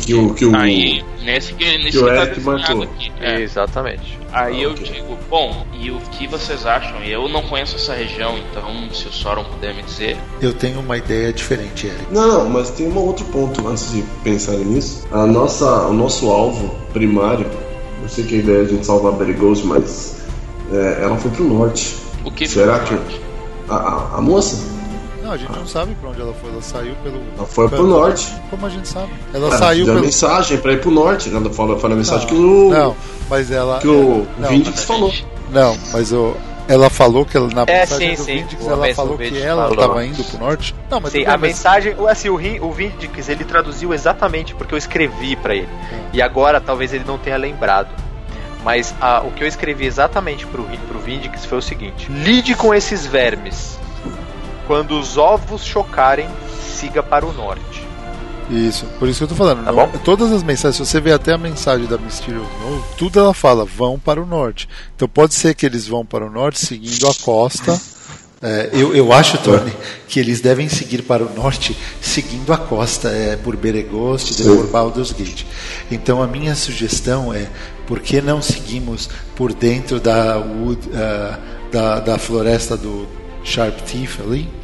que o, que o, Aí, nesse que, nesse que o que tá Eric marcou. aqui. é. Exatamente. Aí Ah, eu ok. digo, bom, e o que vocês acham? Eu não conheço essa região, então se o Soron puder me dizer. Eu tenho uma ideia diferente, Eric. Não, não, mas tem um outro ponto antes de pensar nisso. A nossa, o nosso alvo primário, eu sei que a ideia é a gente salvar Ghost, mas é, ela foi pro norte. O que Será que- A, a, a moça? Não, a gente não sabe pra onde ela foi. Ela saiu pelo. Ela foi pro canto. norte. Como a gente sabe? Ela Ela saiu deu a pelo. mensagem pra ir pro norte. Ela fala, fala a mensagem Não, que o, Não, mas ela. que o não, Vindix falou. Não, mas o. Ela falou que ela, na É, mensagem sim, do sim. Vindix, O ela falou que ela falou. estava indo pro norte. Não, mas Sim, bem, a mas- mensagem, assim, o, Rin- o Vindix, ele traduziu exatamente porque eu escrevi pra ele. E agora talvez ele não tenha lembrado. Mas ah, o que eu escrevi exatamente pro, pro Vindix foi o seguinte: lide com esses vermes. Quando os ovos chocarem, siga para o norte. Isso, por isso que eu tô falando. Tá não- bom? todas as mensagens, se você vê até a mensagem da Mysterious Note, tudo ela fala, vão para o norte. Então pode ser que eles vão para o norte seguindo a costa. É, eu, eu acho, Tony, que eles devem seguir para o norte seguindo a costa, é, por Beregost e por Baldur's Gate. Então a minha sugestão é, por que não seguimos por dentro da, wood, ah, da, da floresta do Sharp Teeth ali?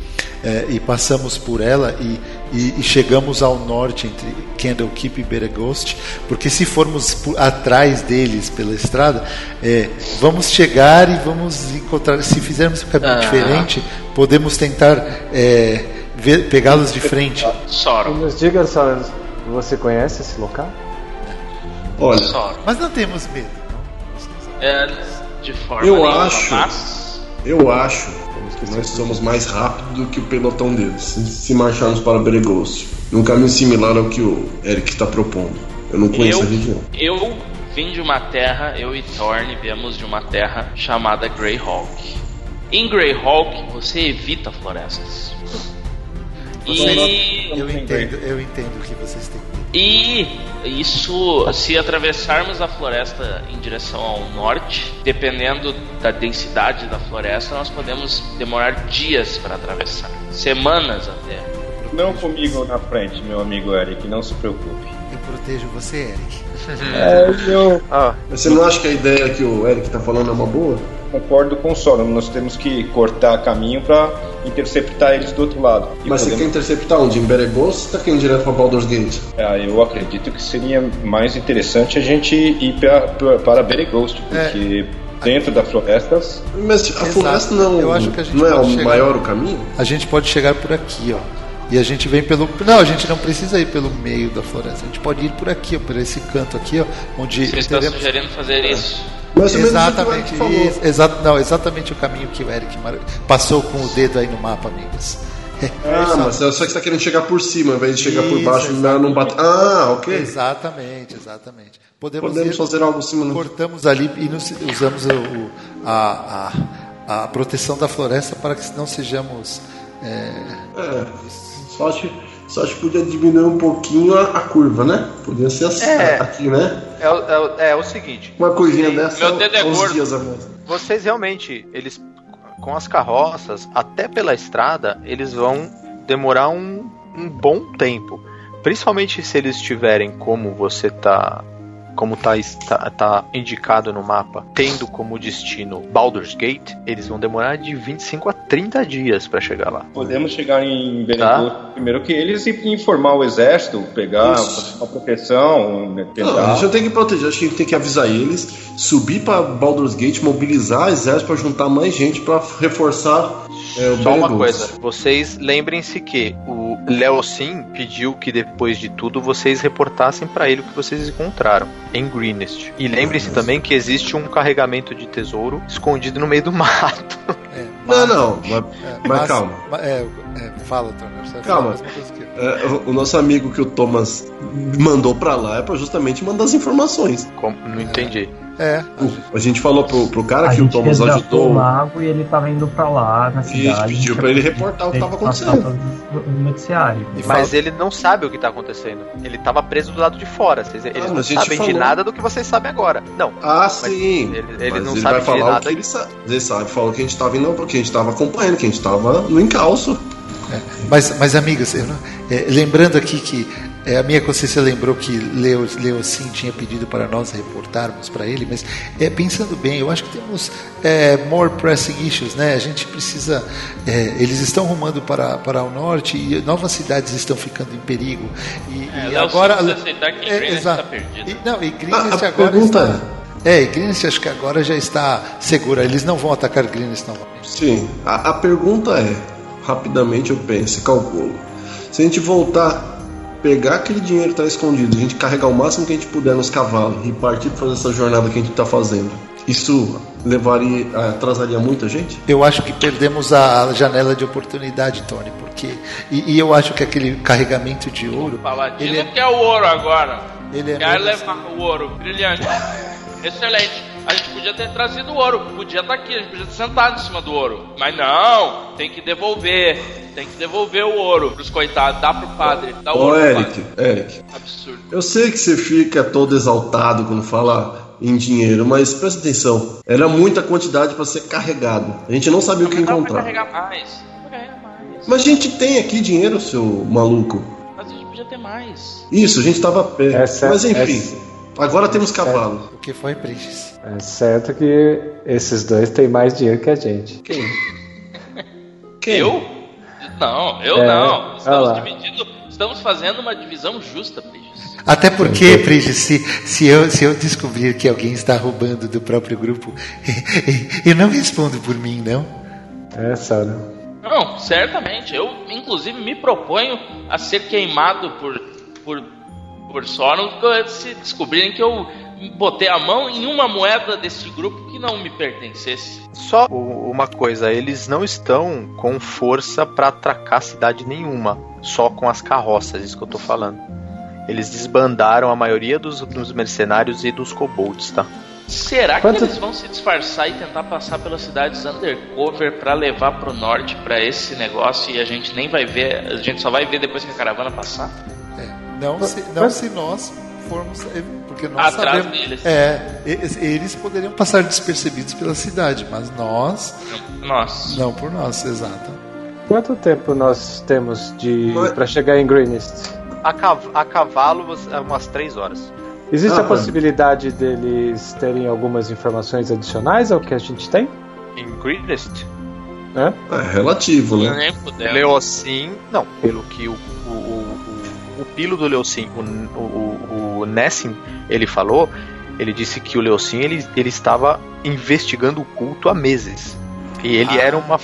É, e passamos por ela e, e- e chegamos ao norte entre Candlekeep e Beregost, porque se formos por- atrás deles pela estrada, é, vamos chegar e vamos encontrar. Se fizermos um caminho Ah. diferente, podemos tentar é, ver- pegá-los de frente. Soron. Nos diga, Soren, você conhece esse local? Olha, Soron. Mas não temos medo. É, de forma Eu acho- mas eu acho que nós somos mais rápidos do que o pelotão deles. Se, marcharmos para Berry Ghost. Num caminho similar ao que o Eric está propondo. Eu não conheço Eu- a região. eu vim de uma terra, eu e Thorne viemos de uma terra chamada Greyhawk. Em Greyhawk você evita florestas. E Eu entendo, eu entendo o que vocês têm. E isso, se atravessarmos a floresta em direção ao norte, dependendo da densidade da floresta, nós podemos demorar dias para atravessar, semanas até. Não comigo na frente, meu amigo Eric, não se preocupe. Eu protejo você, Eric. É, eu Ah, você não acha que a ideia que o Eric está falando é uma boa? Concordo com o Soron. Nós temos que cortar caminho para interceptar eles do outro lado. E Mas você quer podemos- interceptar onde? Em Berry Ghost ou você tá querendo direto para Baldur's Gate? Ah, eu acredito que seria mais interessante a gente ir pra, pra, para Berry Ghost, porque dentro das florestas Mas a Exato. floresta não, Eu acho que a gente não é o chegar- maior o caminho? A gente pode chegar por aqui, ó. E a gente vem pelo. Não, a gente não precisa ir pelo meio da floresta. A gente pode ir por aqui, ó, por esse canto aqui, ó, onde Você está teremos- sugerindo fazer isso? Mais ou menos o que o Exatamente, Eric falou. isso, exa- não, exatamente o caminho que o Eric mar- passou com o dedo aí no mapa, amigos. Ah, mas só que você está querendo chegar por cima, ao invés de chegar por Isso, baixo, melhor não bater. Ah, ok. Exatamente, exatamente. Podemos, Podemos ir- fazer algo assim, cortamos ali e nos- usamos o- o- a, a, a proteção da floresta para que não sejamos. é, É, só acho, só acho que podia diminuir um pouquinho a, a curva, né? Podia ser assim, É. aqui, né? é, o- é é o seguinte: Uma curvinha dessa Meu dedo é gordo. dias a mais. vocês realmente, eles com as carroças, até pela estrada, eles vão demorar um, um bom tempo. Principalmente se eles tiverem como você tá. Como tá, está- tá indicado no mapa, tendo como destino Baldur's Gate, eles vão demorar de 25 a 30 dias pra chegar lá. podemos chegar em Berry Tá. Primeiro que eles e informar o exército, pegar Isso. a proteção, né, Não, a tentar. gente não tem que proteger, acho que a gente tem que avisar eles, subir pra Baldur's Gate, mobilizar o exército pra juntar mais gente pra reforçar é, o Só uma coisa, vocês lembrem-se que o Leocin pediu que depois de tudo vocês reportassem pra ele o que vocês encontraram em Greenest. E lembrem-se também que existe um carregamento de tesouro escondido no meio do mato. é, Não, mas- não, mas, é, mas calma. ma- é, é, fala, Turner. Calma. É, o, o nosso amigo que o Thomas mandou pra lá é pra justamente mandar as informações. Como- não entendi. É, O- a gente falou pro, pro cara A que o Thomas ajudou. o mago e ele tava indo pra lá na E cidade. pediu pra ele reportar o que tava acontecendo. No noticiário. e Mas ele não sabe o que tá acontecendo. Ele tava preso do lado de fora. Vocês- eles mas não sabem de falou. nada do que vocês sabem agora. Não. Ah, sim. ele- ele Mas não ele sabe vai de falar o nada. que ele sabe. Ele sabe, falou que a gente tava indo, que a gente tava acompanhando, que a gente tava no encalço. É, mas, mas, amigas, eu é, lembrando aqui que é, a minha consciência lembrou que Leo, Leo sim tinha pedido para nós reportarmos para ele, mas é, pensando bem, eu acho que temos é, more pressing issues, né? A gente precisa. é, eles estão rumando para, para o norte e novas cidades estão ficando em perigo. E, É, e agora. você precisa aceitar que é, exato. tá perdido. E- não, e A, Greenwich a agora pergunta está. É, e Greenwich acho que agora já está segura. Eles não vão atacar Greenwich novamente. é. Sim, a, a pergunta é: rapidamente eu penso e calculo. Se a gente voltar, pegar aquele dinheiro que está escondido, a gente carregar o máximo que a gente puder nos cavalos e partir para fazer essa jornada que a gente está fazendo, isso levaria, atrasaria muita gente? Eu acho que perdemos a janela de oportunidade, Tony, porque e, e eu acho que aquele carregamento de ouro, O Paladino ele é- quer o ouro agora. ele é Quer levar o ouro. Brilhante. Excelente. A gente podia ter trazido o ouro. Podia estar aqui. A gente podia ter sentado em cima do ouro. Mas não. Tem que devolver. Tem que devolver o ouro pros coitados. Dá pro padre. Dá o Ô ouro pro Eric, padre. Eric, Absurdo. eu sei que você fica todo exaltado quando fala em dinheiro, mas presta atenção, era muita quantidade para ser carregado. A gente não sabia o que encontrar. carregar mais. Carregar mais. Mas a gente tem aqui dinheiro, seu maluco. Mas a gente podia ter mais. Isso, a gente tava perto. Certo, Mas enfim, certo. Agora temos cavalos. o que foi Bridges. É certo que esses dois têm mais dinheiro que a gente. Quem? Quem? Eu? Não, eu É, não. Estamos dividindo. Estamos fazendo uma divisão justa, Bridges. Até porque, Bridges, se, se, eu, se eu descobrir que alguém está roubando do próprio grupo, eu não respondo por mim, não. É, Sauron. Não, certamente. Eu, inclusive, me proponho a ser queimado por, por, por Sauron se descobrirem que eu botei a mão em uma moeda desse grupo que não me pertencesse. Só uma coisa, eles não estão com força pra atracar cidade nenhuma, só com as carroças, isso que eu tô falando. Eles desbandaram a maioria dos, dos mercenários e dos kobolds, tá? Será Quanto- que eles vão se disfarçar e tentar passar pelas cidades undercover pra levar pro norte pra esse negócio e a gente nem vai ver, a gente só vai ver depois que a caravana passar? É, não, se, não Mas- se nós formos. é, Porque nós Atrás sabemos. deles. É, eles, poderiam passar despercebidos pela cidade, mas nós, Nossa. não por nós, exato. Quanto tempo nós temos de para chegar em Greenest? A, cav- a cavalo, é umas três horas. Existe Ah, a possibilidade deles terem algumas informações adicionais ao que a gente tem? Em Greenest, Né? É relativo, né? Leocin, não, pelo que o, o, o, pilo do Leocin, o, o, o, Nessin, ele falou, ele disse que o Leocin ele, ele estava investigando o culto há meses. E ele Ah. era uma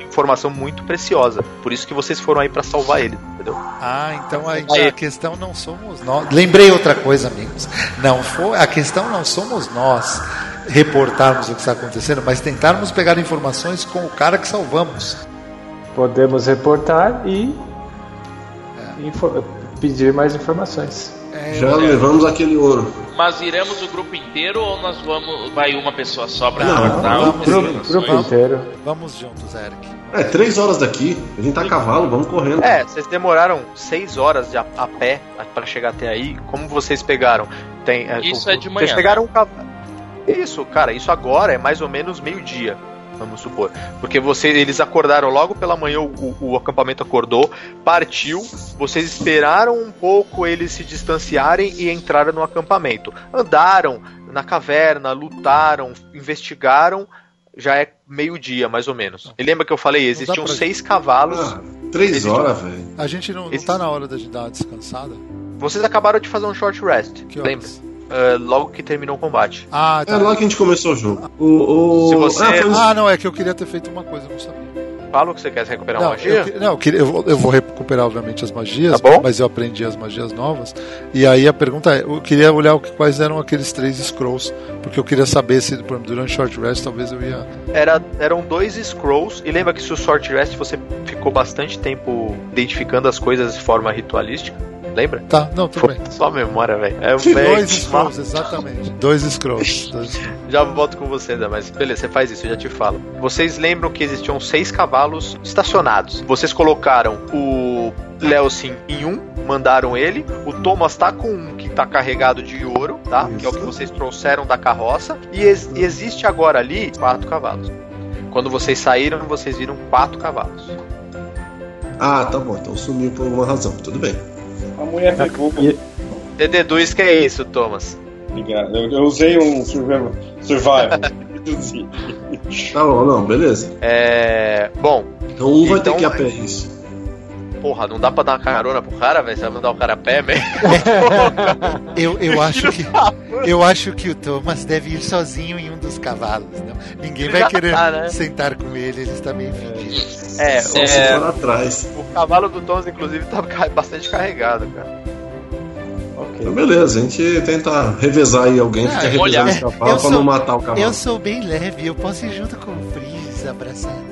informação muito preciosa. Por isso que vocês foram aí pra salvar ele, entendeu? Ah, então a, a questão não somos nós. Lembrei outra coisa, amigos. Não foi a questão não somos nós reportarmos o que está acontecendo, mas tentarmos pegar informações com o cara que salvamos. Podemos reportar e info- pedir mais informações. É, Já levamos aquele ouro. Mas iremos o grupo inteiro ou nós vamos. Vai uma pessoa só pra Não, vamos, as Grupo, inteiro. Vamos juntos, Eric. É, três horas daqui. A gente tá a cavalo, vamos correndo. É, vocês demoraram seis horas de a, a pé pra chegar até aí. Como vocês pegaram? Tem, Isso o- é de manhã, Vocês pegaram um cavalo. Isso, cara, isso agora é mais ou menos meio-dia, vamos supor. Porque você, eles acordaram logo pela manhã, o, o- acampamento acordou, partiu, vocês esperaram um pouco eles se distanciarem e entraram no acampamento. Andaram na caverna, lutaram, investigaram. Já é meio-dia, mais ou menos. E lembra que eu falei, existiam pra- seis cavalos. Ah, três horas, velho. A gente não, não Esse- tá na hora da gente dar uma descansada? Vocês acabaram de fazer um short rest, Que lembra? horas? Ah, logo que terminou o combate. Ah, É tá. lá que a gente começou o jogo. O, o... Se você- Ah, foi Ah, não, é que eu queria ter feito uma coisa, eu não sabia. Fala o que você quer recuperar Não, uma magia? eu, não eu, queria- eu vou, eu vou recuperar, obviamente, as magias, Tá bom. mas eu aprendi as magias novas. E aí a pergunta é: eu queria olhar o que- quais eram aqueles três scrolls, porque eu queria saber se durante o short rest talvez eu ia. Era, eram dois scrolls, e lembra que se o short rest você ficou bastante tempo identificando as coisas de forma ritualística? Lembra? Tá, não, tudo bem. Só memória, velho. É, Dois velho, scrolls, exatamente. Dois scrolls. Dois... Já volto com você, Dan, mas beleza, você faz isso, eu já te falo. Vocês lembram que existiam seis cavalos estacionados. Vocês colocaram o Leocin em um, mandaram ele. O Thomas tá com um que tá carregado de ouro, tá? Que é o que Isso. vocês trouxeram da carroça. E ex- e existe agora ali quatro cavalos. Quando vocês saíram, vocês viram quatro cavalos. Ah, tá bom, então sumiu por alguma razão, tudo bem. A mulher pegou. E- Você deduz que é isso, Thomas. Obrigado. Eu, eu usei um survival. survival. Tá bom, não, beleza. É. Bom, Então um vai Então- ter que ir a pé, isso. Porra, não dá pra dar uma carona pro cara, velho? Você vai mandar o cara a pé, velho? Eu, eu acho que eu acho que o Thomas deve ir sozinho em um dos cavalos. Não? Ninguém vai querer tá, né? sentar com ele, ele está meio fedido. É, Só é, se for atrás. o cavalo do Thomas, inclusive, tá bastante carregado, cara. Então beleza, a gente tenta revezar aí alguém que Ah, quer revezar olha, esse cavalo pra sou- não matar o cavalo. Eu sou bem leve, eu posso ir junto com o Freeze abraçado.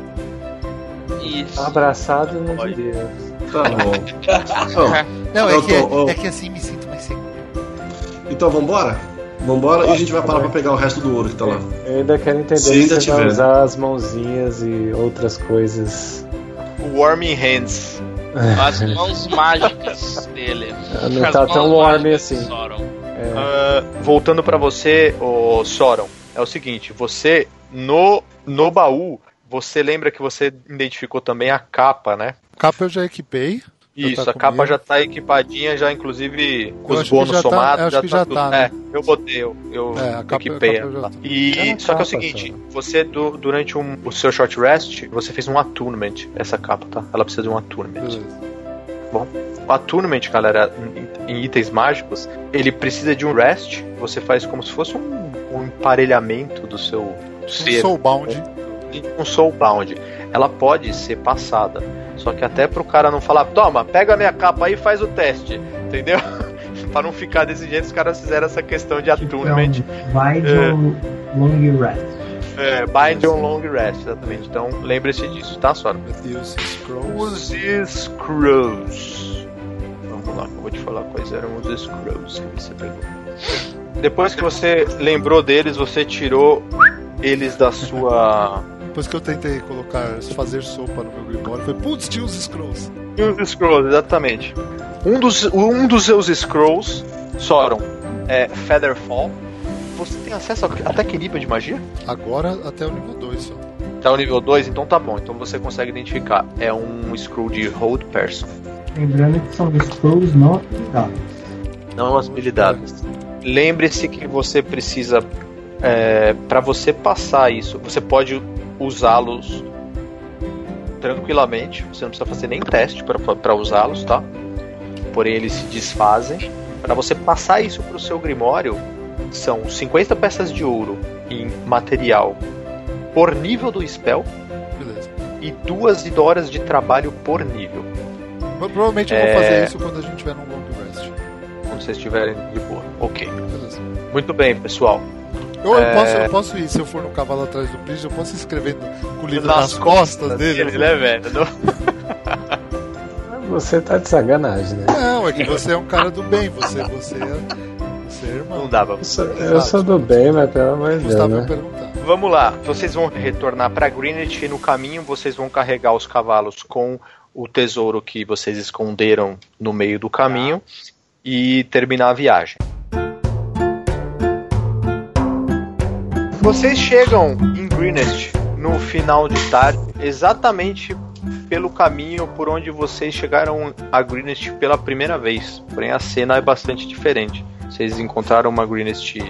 Isso. Abraçado, não Pode. diria. Tá bom. Então, Não, é que, tô- é que assim me sinto mais seguro. então vambora? Vambora e a gente vai parar pra pegar o resto do ouro que tá lá. Eu ainda quero entender Se se ainda você vai tiver. usar as mãozinhas e outras coisas. Warming Hands. As mãos mágicas dele. Não As tá tão warm assim. É, Ah, voltando pra você, o Soron, é o seguinte, você no no baú, você lembra que você identificou também a capa, né? Capa eu já equipei. Já Isso, tá a capa comigo. já tá equipadinha, já inclusive com Eu os bônus já tá- somados, já tá, tudo. né? É, eu botei, eu, eu É, a capa- equipei a capa tá. E É só que é o seguinte, você du- durante um- o seu short rest, você fez um attunement, essa capa, tá? Ela precisa de um attunement. Beleza. O attunement, galera, em, em itens mágicos, ele precisa de um rest, você faz como se fosse um, um emparelhamento do seu Um ser Soulbound. Um soulbound. Ela pode ser passada. Só que até pro cara não falar, toma, pega a minha capa aí e faz o teste. Entendeu? pra não ficar desse jeito, os caras fizeram essa questão de Tipo, é attunement. um Bide Long Rest. É, bind on long rest, exatamente. Então lembre-se disso, tá, Sora? Use Scrolls. Os Scrolls. Vamos lá, eu vou te falar quais eram os Scrolls que você pegou. Depois que você lembrou deles, você tirou eles da sua. Depois que eu tentei colocar, fazer sopa no meu Grimório, foi putz, tinha os Scrolls. E os Scrolls, exatamente. Um dos, um dos seus Scrolls, Soron, é Featherfall. Você tem acesso a, até que nível de magia? Agora até o nível 2 só. Tá no nível 2, então tá bom. Então você consegue identificar. É um Scroll de Hold Person. Lembrando que são scrolls não utilizados. Não as habilidades. Lembre-se que você precisa. É, para você passar isso, você pode usá-los tranquilamente. Você não precisa fazer nem teste para usá-los, tá? Porém, eles se desfazem. Para você passar isso para o seu Grimório, são 50 peças de ouro em material por nível do spell Beleza. e duas horas de trabalho por nível. Mas provavelmente eu É. vou fazer isso quando a gente tiver num long rest. Quando vocês estiverem de boa. Ok. Beleza. Muito bem, pessoal. Eu, eu É. posso, eu posso ir, se eu for no cavalo atrás do Príncipe, eu posso ir escrevendo com o livro Nas nas, costas dele. né, velho? Não- Você tá de sacanagem, né? Não, é que você é um cara do bem, você, você, é, você é irmão. Não dá pra Eu sou, eu sou do bem, mas pelo amor de Deus, Gustavo né? perguntar. Vamos lá, vocês vão retornar para Greenwich e no caminho vocês vão carregar os cavalos com o tesouro que vocês esconderam no meio do caminho e terminar a viagem. Vocês chegam em Greenwich no final de tarde, exatamente pelo caminho por onde vocês chegaram a Greenwich pela primeira vez. Porém, a cena é bastante diferente. Vocês encontraram uma Greenwich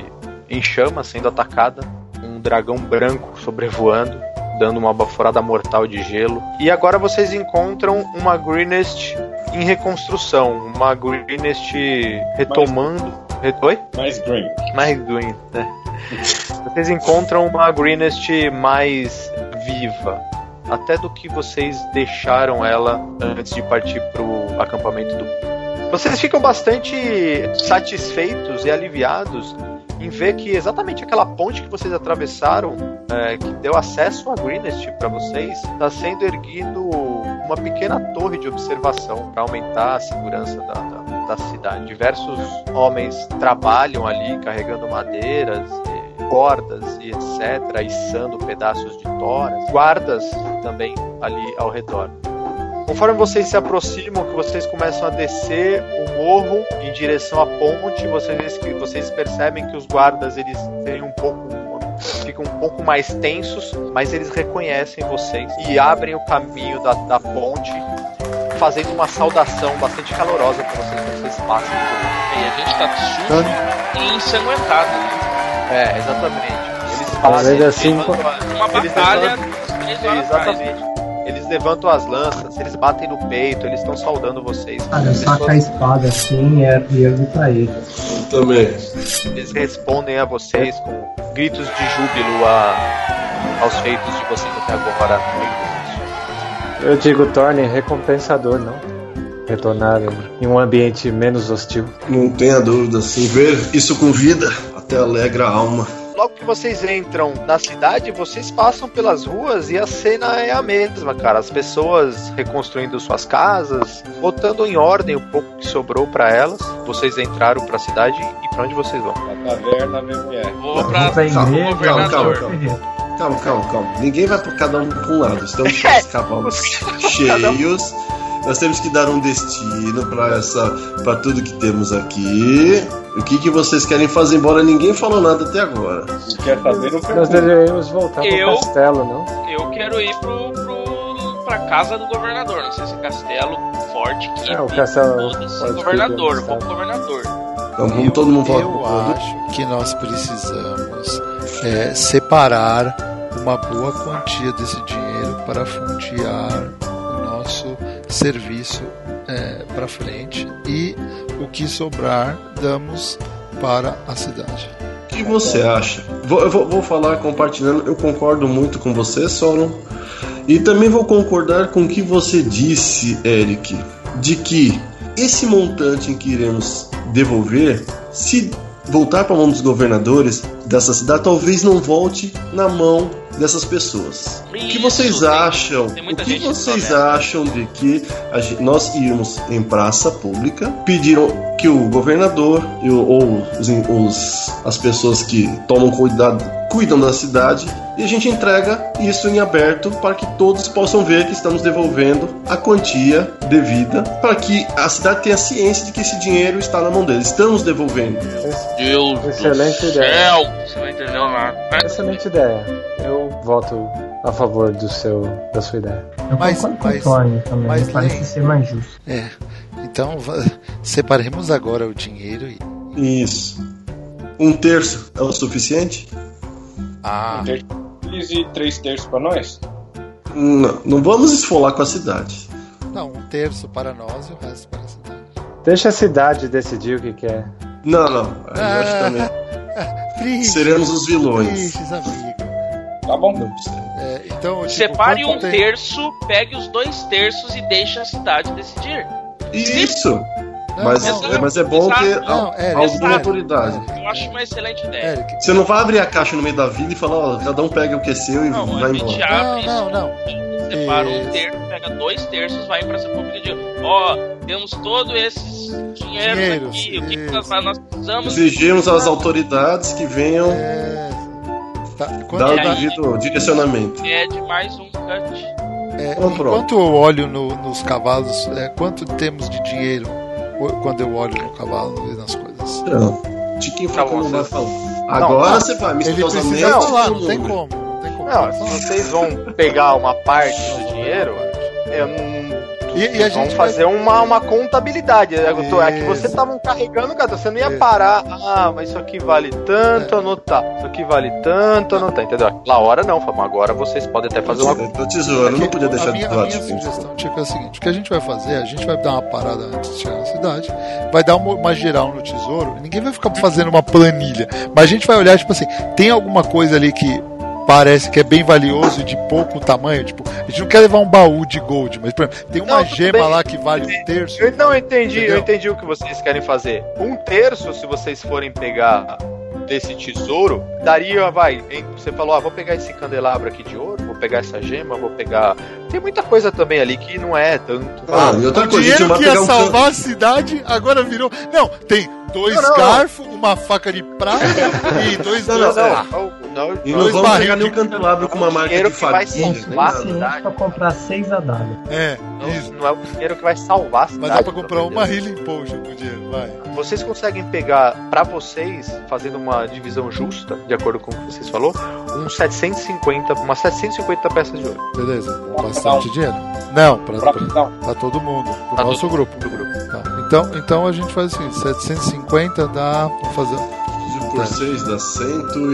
em chamas, sendo atacada, um dragão branco sobrevoando, dando uma baforada mortal de gelo. E agora vocês encontram uma Greenwich em reconstrução, uma Greenwich retomando. Re- Oi? Mais green. mais green, né? Vocês encontram uma Greenest mais viva, até do que vocês deixaram ela antes de partir pro acampamento do. Vocês ficam bastante satisfeitos e aliviados em ver que exatamente aquela ponte que vocês atravessaram, é, que deu acesso a Greenest para vocês, está sendo erguido uma pequena torre de observação para aumentar a segurança da, da, da cidade. Diversos homens trabalham ali carregando madeiras, cordas e etc, içando pedaços de toras. Guardas também ali ao redor. Conforme vocês se aproximam, que vocês começam a descer o morro em direção à ponte, vocês, vocês percebem que os guardas eles têm um pouco ficam um pouco mais tensos, mas eles reconhecem vocês e abrem o caminho da, da ponte fazendo uma saudação bastante calorosa para vocês vocês passam E a gente tá e ensanguentado. né? É, exatamente. Eles fazem ainda assim, levantam Uma Eles batalha levantam- horas atrás. Exatamente. Eles levantam as lanças, eles batem no peito, eles estão saudando vocês. Cara, eu saco a espada assim e ergo pra ele. Também. Eles respondem a vocês com gritos de júbilo a- aos feitos de vocês até agora. Eu digo torne recompensador, não? Retornar em um ambiente menos hostil. Não tenha dúvida, assim, ver isso com vida até alegra a alma. Logo que vocês entram na cidade, vocês passam pelas ruas e a cena é a mesma, cara. As pessoas reconstruindo suas casas, botando em ordem o pouco que sobrou pra elas. Vocês entraram pra cidade e pra onde vocês vão? Na taverna ver mulher. Vou pra, Vou pra calma, igreja, calma, calma, calma. Calma, calma, calma. Ninguém vai pra cada um pra um lado. Estamos com os cavalos cheios. Nós temos que dar um destino pra essa, para tudo que temos aqui. O que, que vocês querem fazer? Embora ninguém falou nada até agora. Se quer não Nós deveríamos voltar Eu- pro castelo, não? Eu quero ir pro, pro, pra casa do governador. Não sei se é castelo forte que É, o castelo forte governador. pro governador. Então vamos todo mundo o Eu acho que nós precisamos é, separar uma boa quantia desse dinheiro para fundiar o nosso serviço para frente e o que sobrar damos para a cidade. O que você acha? Vou, eu vou, vou falar compartilhando. Eu concordo muito com você, Soron. E também vou concordar com o que você disse, Eric, de que esse montante em que iremos devolver, se voltar para a mão dos governadores dessa cidade, talvez não volte na mão dessas pessoas. o que Isso, vocês tem- acham? tem o que gente vocês acham de que a gen- nós irmos em praça pública, pediram que o governador ou os, os- as pessoas que tomam cuidado, cuidam da cidade e a gente entrega isso em aberto para que todos possam ver que estamos devolvendo a quantia devida para que a cidade tenha ciência de que esse dinheiro está na mão deles. Estamos devolvendo. Deus Excelente do ideia. céu! Você não entendeu nada. Excelente ideia. Eu voto a favor do seu, da sua ideia. Eu Mas- concordo com mas- o Tony também. mas parece nem- ser mais justo. É, então separemos agora o dinheiro e. Isso. Um terço é o suficiente? Ah, Um terço pra eles e três terços pra nós? Não, não vamos esfolar com a cidade. não, um terço para nós e o resto para a cidade. Deixa a cidade decidir o que quer. Não, não. Aí eu acho Ah. também. Seremos os vilões. Friges, amigo. Tá bom. Não. É, então, tipo, Separe um tem- terço, pegue os dois terços e deixe a cidade decidir. Isso! Não, Mas, não, é, mas é bom ter Não, al- é, alguma autoridade. Eu acho uma excelente ideia. Eric, Você não vai abrir a caixa no meio da vila e falar, ó, cada um pega o que é seu e Não, vai embora. Não, não, isso, separa um terço, pega dois terços, vai em praça pública e diz: Ó, temos todos esses dinheiros Dinheiros, aqui, o que, que nós, nós precisamos? Exigimos às autoridades que venham é, tá, dar quanto o devido direcionamento. É de mais um cut. é, Então, enquanto eu olho no- nos cavalos, é, quanto temos de dinheiro quando eu olho no cavalo e nas coisas? Não. Tiquinho Tá Foca bom, não vai falar. Agora não. você vai, Ele misteriosamente. precisa Não, falar, não tem como. Não tem como. Não, se vocês vão pegar uma parte do dinheiro, eu não. E, e a gente Vamos vai- fazer uma, uma contabilidade. Eu tô- É que Isso. estavam carregando, cara. Você não ia Isso. parar. Ah, mas isso aqui vale tanto, anotar. Isso aqui vale tanto, anotar. Entendeu? Aquela hora não, Fábio. Agora vocês podem até fazer uma. Do tesouro, eu não podia deixar a de minha, falar a minha disso. sugestão tipo, é a seguinte: o que a gente vai fazer? A gente vai dar uma parada antes de chegar na cidade, vai dar uma, uma geral no tesouro, ninguém vai ficar fazendo uma planilha, mas a gente vai olhar, tipo assim, tem alguma coisa ali que parece que é bem valioso e de pouco tamanho, tipo, a gente não quer levar um baú de gold, mas por exemplo, tem uma Não, gema bem. lá que vale um terço. Eu não entendi, Entendeu? eu entendi o que vocês querem fazer. Um terço, se vocês forem pegar desse tesouro, daria, vai. hein, Você falou, ah, vou pegar esse candelabro aqui de ouro, vou pegar essa gema, vou pegar. Tem muita coisa também ali que não é tanto. Ah, e outra O coisa, dinheiro que ia um salvar a cidade agora virou. Não, tem dois Não, não, não. garfos, uma faca de prata e dois Não, não, dois. não. Ah, não, E não, não Dois vamos pegar de nenhum candelabro com uma marca dinheiro de que vai família. É salvar nada. suficiente pra comprar seis adagas. É, não, isso. não é o dinheiro que vai salvar a cidade. Mas dá pra comprar uma. Healing Potion com dinheiro, vai. Vocês conseguem pegar pra vocês, fazendo uma divisão justa, de acordo com o que vocês falou, uns 750, umas 750 peças de ouro. Beleza, Pra bastante dinheiro. Não, pra, Pra, pra, não, pra todo mundo, pro Pra nosso todo grupo. Do grupo. Tá. Então, então a gente faz assim, 750 dá. Vamos fazer. Dividido por 6 dá 100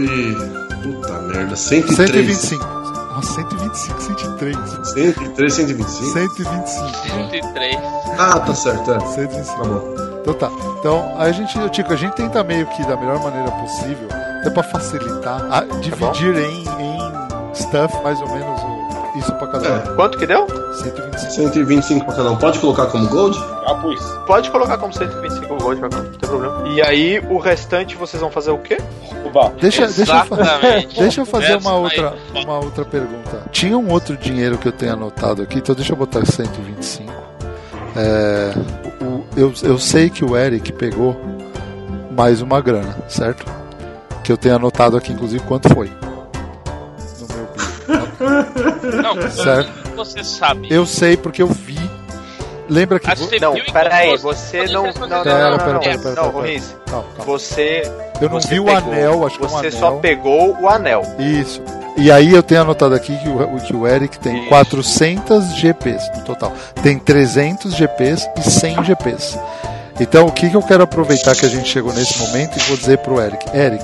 e. Puta merda, 103. 125. Nossa, 125, 103. 103, 125. 125. 103. Ah, tá certo, é. 125. Tá bom. Então tá. Então a gente, eu, Tico, a gente tenta meio que da melhor maneira possível, até pra facilitar, a- dividir em, em stuff mais ou menos o- isso pra cada um. Quanto que deu? 125. 125 pra cada um. Pode colocar como gold? já pus. Pode colocar como 125 gold pra cá, não tem problema. E aí, o restante vocês vão fazer o quê? Oba. Deixa, deixa, eu, fa- Exatamente. deixa eu fazer uma outra, uma outra pergunta. Tinha um outro dinheiro que eu tenho anotado aqui, então deixa eu botar 125. É, o- eu, eu sei que o Eric pegou mais uma grana, certo? Que eu tenho anotado aqui, inclusive, quanto foi. No meu bico. Não, Certo. Você sabe. Eu sei porque eu vi. Lembra que. Vo- você Não, viu pera aí, enquanto você você não. Não, não, Pera, não, não, não. pera, pera, Não. Ruiz, você. Eu não você vi o pegou- anel, acho que é um Você anel. só pegou o anel. Isso. E aí eu tenho anotado aqui que o, que o Eric tem Isso. 400 GPs no total. Tem 300 GPs e 100 GPs. Então o que, que eu quero aproveitar que a gente chegou nesse momento e vou dizer pro Eric. Eric,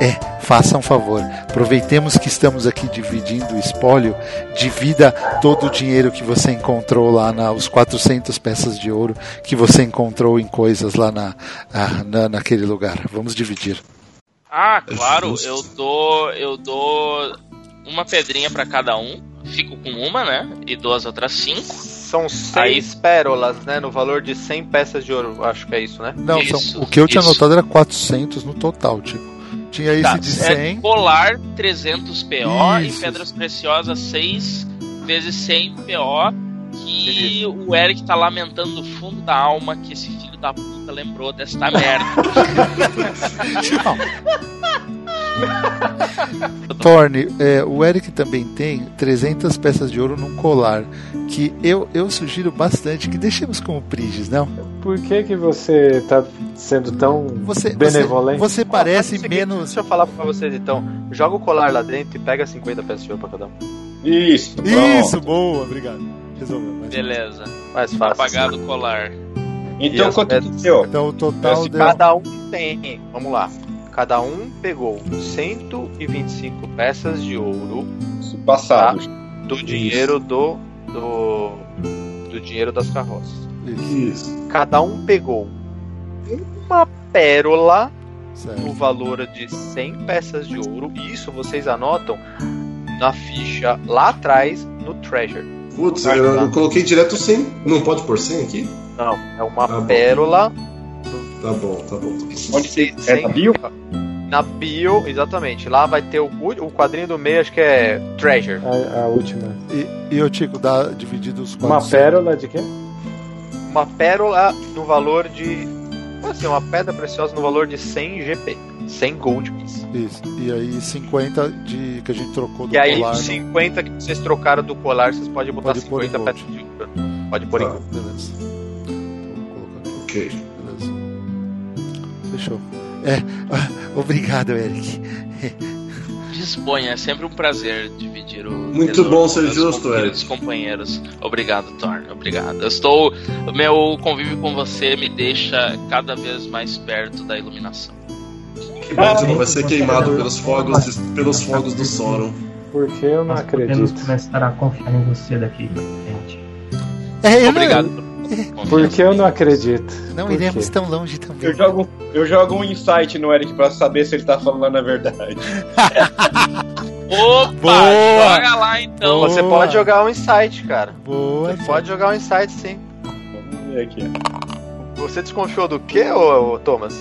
é, faça um favor. Aproveitemos que estamos aqui dividindo o espólio. Divida todo o dinheiro que você encontrou lá na os 400 peças de ouro que você encontrou em coisas lá na, ah, na naquele lugar. Vamos dividir. Ah, claro, justo. eu dou. Eu dou uma pedrinha pra cada um. Fico com uma, né? E dou as outras cinco. São seis pérolas, né? No valor de 100 peças de ouro. Acho que é isso, né? Não, Isso, são, o que eu tinha isso. anotado era 400 no total, tipo. Tinha esse Tá, de é 100. colar 300 PO Isso. e pedras preciosas 6 vezes 100 PO. Que o Eric tá lamentando no fundo da alma que esse filho da puta lembrou desta merda. Torne, é, o Eric também tem 300 peças de ouro num colar. Que eu, eu sugiro bastante que deixemos como Prigis, não? Por que que você tá sendo tão Você, você, benevolente? você faz parece seguinte, menos. Deixa eu falar pra vocês então. Joga o colar lá dentro e pega 50 peças de ouro pra cada um. Isso, pronto. Isso, boa, obrigado. Resolveu. mas- Beleza. Mais fácil. Apagado o colar. Então quanto que deu? Então o total deu. Cada um tem. Vamos lá. Cada um pegou 125 peças de ouro Passado. do dinheiro do, do do dinheiro das carroças. Isso, Isso. Cada um pegou uma pérola no certo. valor de 100 peças de ouro. E isso vocês anotam na ficha lá atrás no treasure. Putz, eu, eu coloquei direto 100. Não pode pôr 100 aqui? Não, é uma Tá bom. pérola. Tá bom, tá bom. Onde Cem- É cem- na bio? Na bio, exatamente. Lá vai ter o, o quadrinho do meio, acho que é treasure. A, a última. E, e eu, Tico, dá dividido os Uma 400. pérola de quê? Uma pérola no valor de. Assim, uma pedra preciosa no valor de 100 GP. 100 gold piece. Isso. E aí 50 de que a gente trocou do E aí, colar. os no- 50 que vocês trocaram do colar, vocês podem botar Pode pôr em 50 gold. peças de ouro. Pode pôr em Tá. gold. Beleza. Então, vou colocar aqui. Ok. Beleza. Fechou. É, obrigado, Eric. Disponha, é sempre um prazer dividir o. Muito bom ser justo, Eric. companheiros. Obrigado, Thorne. Obrigado. Eu estou. O meu convívio com você me deixa cada vez mais perto da iluminação. Que bom, você não vai ser queimado pelos fogos, pelos fogos do Sauron. Porque eu não Nós podemos acredito. começar a confiar em você daqui pra frente. É, Obrigado. Não, Porque eu não acredito. não Por iremos quê? tão longe também. Eu jogo, eu jogo um insight no Eric pra saber se ele tá falando a verdade. Opa! Boa! Joga lá então. Boa. Você pode jogar um insight, cara. Boa. Você pode jogar um insight sim. Vamos ver aqui. Você desconfiou do quê, ô, ô, Thomas?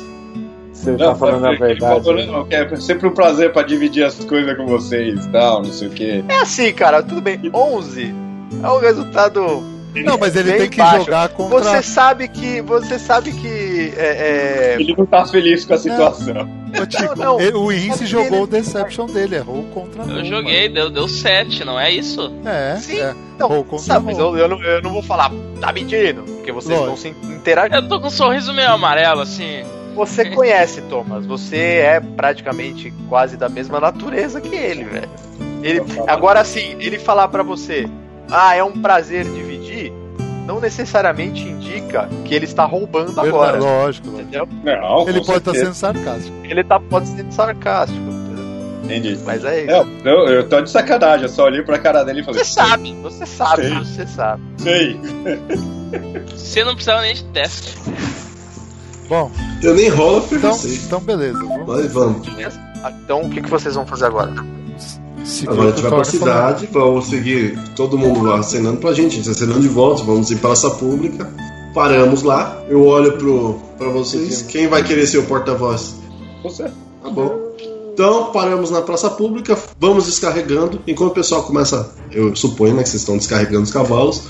Você tá falando a verdade. falou, não, é sempre um prazer pra dividir as coisas com vocês e tal, não sei o quê. É assim, cara, tudo bem. 11 é um resultado Não, mas ele tem que baixo. jogar contra. Você sabe que. Você sabe que. é, é, Ele não tá feliz com a situação. Ô, Tico, Não, não. ele- o Ince jogou ele- o Deception dele, errou contra Eu mão, joguei, deu, deu 7, não é isso? mano. É, Sim, é. Não, sabe, mas eu, eu não, eu não vou falar, tá mentindo, porque vocês Lógico. vão se interagir. Eu tô com um sorriso meio amarelo, assim. Você conhece, Thomas, você é praticamente quase da mesma natureza que ele, velho. Ele, agora sim, ele falar pra você, ah, é um prazer dividir, não necessariamente indica que ele está roubando agora. Verdade, Lógico, lógico. Entendeu? Não, Ele pode estar certeza. sendo sarcástico. Ele tá, pode ser sarcástico. Entendi. Mas é isso. Não, eu, eu tô de sacanagem, eu só olhei pra cara dele e falei, Você sabe, você sabe, Sei. você sabe. sei. Você não precisava nem de teste. Bom, Eu nem rolo pra então, você. então beleza. Vamos. Vamos. Então, o que, que vocês vão fazer agora? Se Agora a gente vai pra cidade, vamos seguir todo mundo lá acenando pra gente, a gente acenando de volta, vamos em praça pública. Paramos lá, eu olho pro, pra vocês. Quem vai querer ser o porta-voz? Você. Tá bom. Então, paramos na praça pública, vamos descarregando. Enquanto o pessoal começa, eu suponho né, que vocês estão descarregando os cavalos,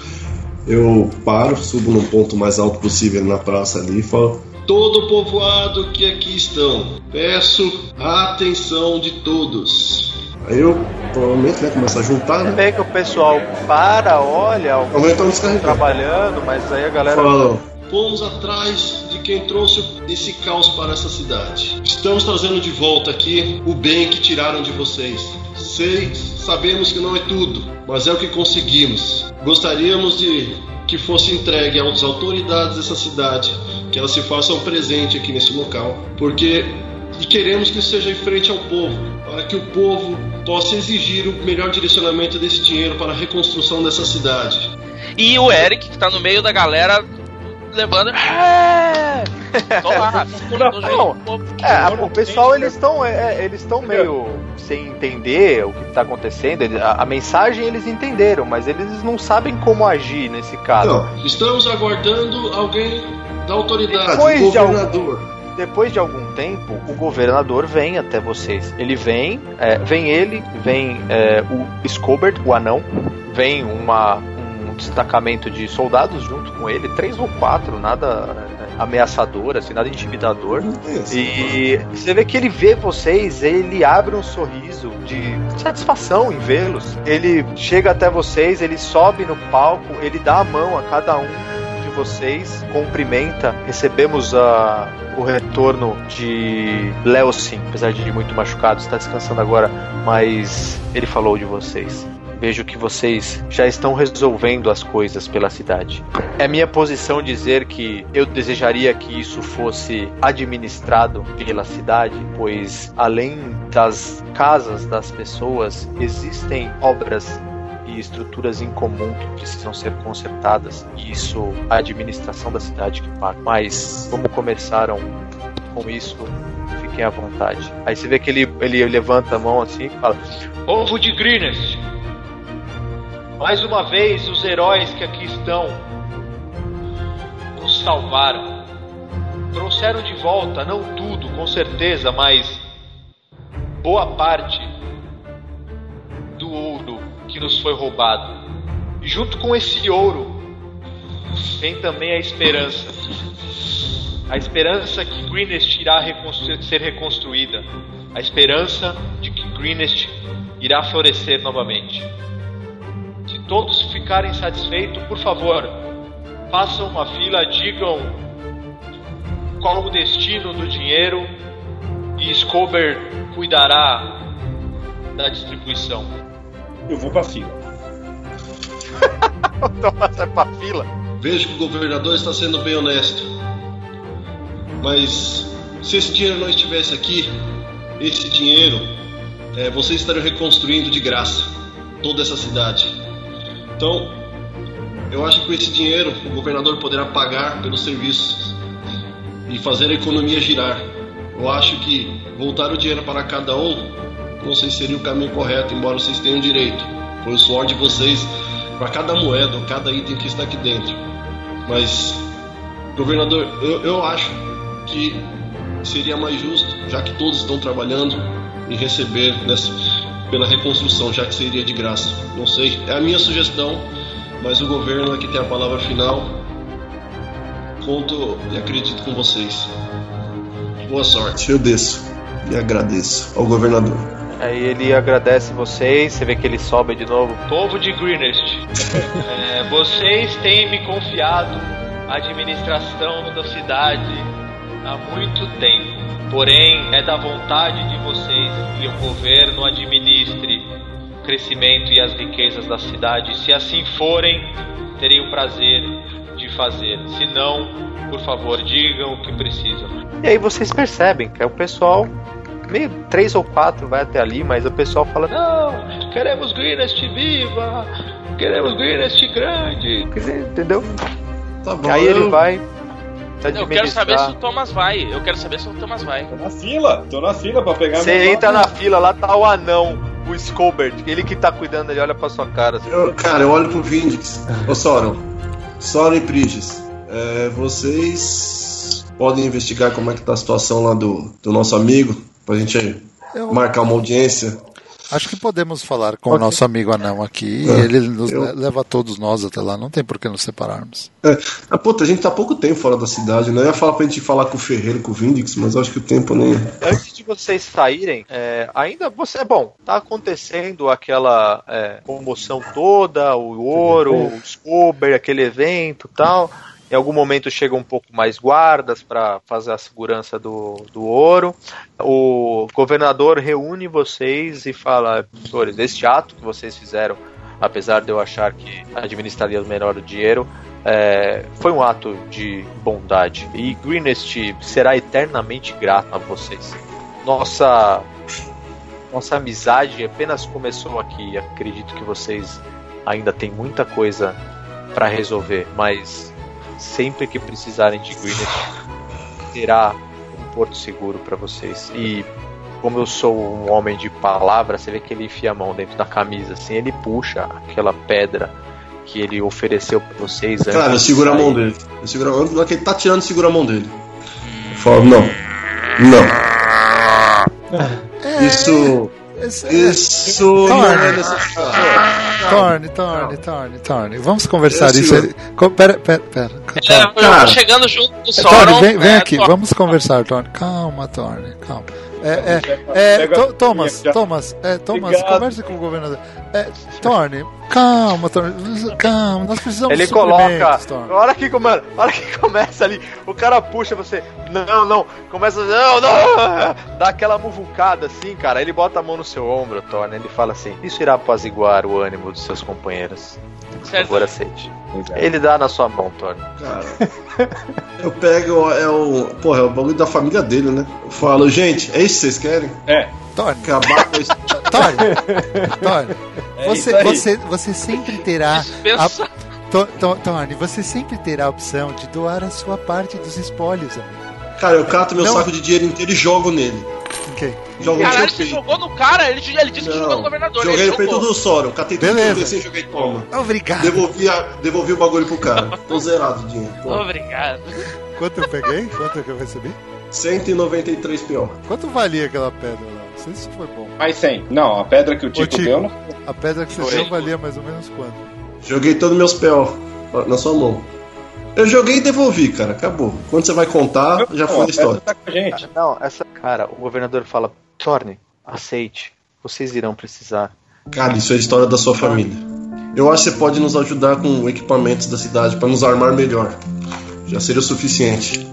eu paro, subo no ponto mais alto possível na praça ali e falo: Todo o povoado que aqui estão, peço a atenção de todos. Aí eu provavelmente né, começo a juntar, né? vê que o pessoal para, olha, alguns estão trabalhando, mas aí a galera. Falam, fomos atrás de quem trouxe esse caos para essa cidade. Estamos trazendo de volta aqui o bem que tiraram de vocês. Sei, sabemos que não é tudo, mas é o que conseguimos. Gostaríamos de que fosse entregue às autoridades dessa cidade, que elas se façam presente aqui nesse local, porque e queremos que seja em frente ao povo, para que o povo possa exigir o melhor direcionamento desse dinheiro para a reconstrução dessa cidade. E o Eric, que tá no meio da galera, levando. É! Tô lá. tô Não. É, o pessoal eles estão é, eles estão meio sem entender o que está acontecendo. A, a mensagem eles entenderam, mas eles não sabem como agir nesse caso. Não, estamos aguardando alguém da autoridade, Depois o de algum- governador. Depois de algum tempo, o governador vem até vocês. Ele vem, é, vem ele, vem é, o Scobert, o anão, vem uma, um destacamento de soldados junto com ele, três ou quatro, nada é, ameaçador, assim, nada intimidador. E você vê que ele vê vocês, ele abre um sorriso de satisfação em vê-los. Ele chega até vocês, ele sobe no palco, ele dá a mão a cada um vocês, cumprimenta. Recebemos a, o retorno de Leosin, apesar de muito machucado, está descansando agora, mas ele falou de vocês. Vejo que vocês já estão resolvendo as coisas pela cidade. É minha posição dizer que eu desejaria que isso fosse administrado pela cidade, pois além das casas das pessoas, existem obras e estruturas em comum que precisam ser consertadas. E isso a administração da cidade que paga. Mas como começaram com isso, fiquem à vontade. Aí você vê que ele, ele levanta a mão assim e fala: Povo de Greenest, mais uma vez os heróis que aqui estão nos salvaram. Trouxeram de volta, não tudo, com certeza, mas boa parte que nos foi roubado. E junto com esse ouro vem também a esperança. A esperança que Greenest irá reconstru- ser reconstruída. A esperança de que Greenest irá florescer novamente. Se todos ficarem satisfeitos, por favor, façam uma fila, digam qual o destino do dinheiro e Scober cuidará da distribuição. Eu vou pra fila. Thomas vai pra fila. Vejo que o governador está sendo bem honesto. Mas se esse dinheiro não estivesse aqui, esse dinheiro, é, vocês estariam reconstruindo de graça toda essa cidade. Então, eu acho que com esse dinheiro o governador poderá pagar pelos serviços e fazer a economia girar. Eu acho que voltar o dinheiro para cada um, não sei se seria o caminho correto, embora vocês tenham direito. Foi o suor de vocês para cada moeda, cada item que está aqui dentro. Mas, governador, eu, eu acho que seria mais justo, já que todos estão trabalhando, em receber nessa, pela reconstrução, já que seria de graça. Não sei, é a minha sugestão, mas o governo é que tem a palavra final. Conto e acredito com vocês. Boa sorte. Eu desço e agradeço ao governador. Aí ele agradece vocês, você vê que ele sobe de novo. Povo de Greenest, é, vocês têm me confiado a administração da cidade há muito tempo. Porém, é da vontade de vocês que o governo administre o crescimento e as riquezas da cidade. Se assim forem, terei o prazer de fazer. Se não, por favor, digam o que precisam. E aí vocês percebem que é o pessoal, meio três ou quatro vai até ali, mas o pessoal fala: Não, queremos Greenest viva! Queremos Greenest grande! Entendeu? Tá bom. Aí ele vai. Eu quero saber se o Thomas vai. Eu quero saber se o Thomas vai. Tô na fila, tô na fila pra pegar Você entra na fila, lá tá o anão, o Scobert, ele que tá cuidando, ele olha pra sua cara. assim. eu- cara, eu olho pro Vindix. Ô Soron. Soron e Prigis. É, vocês podem investigar como é que tá a situação lá do, do nosso amigo, pra gente Eu marcar uma audiência. acho que podemos falar com o nosso amigo anão aqui. É, ele nos eu- le- leva todos nós até lá. Não tem por que nos separarmos. É, ah, puta, a gente tá pouco tempo fora da cidade, né? Eu ia falar pra gente falar com o Ferreiro, com o Vindix, mas acho que o tempo nem. Antes de vocês saírem, é, ainda você. Bom, tá acontecendo aquela é, comoção toda, o ouro, o Scobert, aquele evento e tal. Em algum momento chegam um pouco mais guardas para fazer a segurança do, do ouro. O governador reúne vocês e fala: senhores, este ato que vocês fizeram, apesar de eu achar que administraria melhor o dinheiro, é, foi um ato de bondade. E Greenest será eternamente grato a vocês. Nossa, nossa amizade apenas começou aqui. Acredito que vocês ainda têm muita coisa para resolver, mas sempre que precisarem de Greenest, terá um porto seguro para vocês. E como eu sou um homem de palavra, você vê que ele enfia a mão dentro da camisa, assim, ele puxa aquela pedra que ele ofereceu para vocês. antes Cara, eu seguro a mão dele. Eu seguro a mão, na hora que ele tá tirando, eu seguro a mão dele. Eu falo, não. Não. Isso. Isso é. Torne, torne, torne, torne. Vamos conversar isso. Pera, pera, pera. Já cara. chegando junto com o Torne, Sauron. vem, vem né, aqui, vamos conversar, Torne. Calma, Torne, calma. É, é, é, Thomas. Thomas, é, Thomas, Obrigado. converse com o governador. É, Torne, calma, Torne, calma, nós precisamos Ele de coloca. suprimentos, Torne. A hora que, mano, hora que começa ali, o cara puxa você. Não, não. Começa. Não, não. Dá aquela muvucada assim, cara. Ele bota a mão no seu ombro, Thorne. Ele fala assim: Isso irá apaziguar o ânimo dos seus companheiros. Por Certo. favor, aceite. Ele dá na sua mão, Thorne. Cara, eu pego, é o. Porra, é o bagulho da família dele, né? Eu falo, gente, é isso que vocês querem? É, Torne, Acabar com isso. Torne, Torne. é Você, você, você sempre terá. Dispensa. To- to- Torne, você sempre terá a opção de doar a sua parte dos espólios, amigo. Cara, eu cato meu Não. saco de dinheiro inteiro e jogo nele. Ok. Jogo Caralho, você jogou no cara? Ele, ele disse que jogou no governador. joguei ele no peito do Soro. Catei tudo que eu e joguei toma. Obrigado. Devolvi, a, devolvi o bagulho pro cara. Tô zerado o dinheiro. Obrigado. Quanto eu peguei? Quanto que eu recebi? 193 pior. Quanto valia aquela pedra? Não sei se foi bom. mais 100. Não, a pedra que o Tico Tico. deu não A pedra que você Foi. deu valia mais ou menos quanto? Joguei todos meus PO na sua mão. Eu joguei e devolvi, cara. Acabou. Quando você vai contar, já Não, foi a história. Tá com a gente. Não, essa. Cara, o governador fala: Thorne, aceite. Vocês irão precisar. Cara, isso é a história da sua família. Eu acho que você pode nos ajudar com equipamentos da cidade pra nos armar melhor. Já seria o suficiente.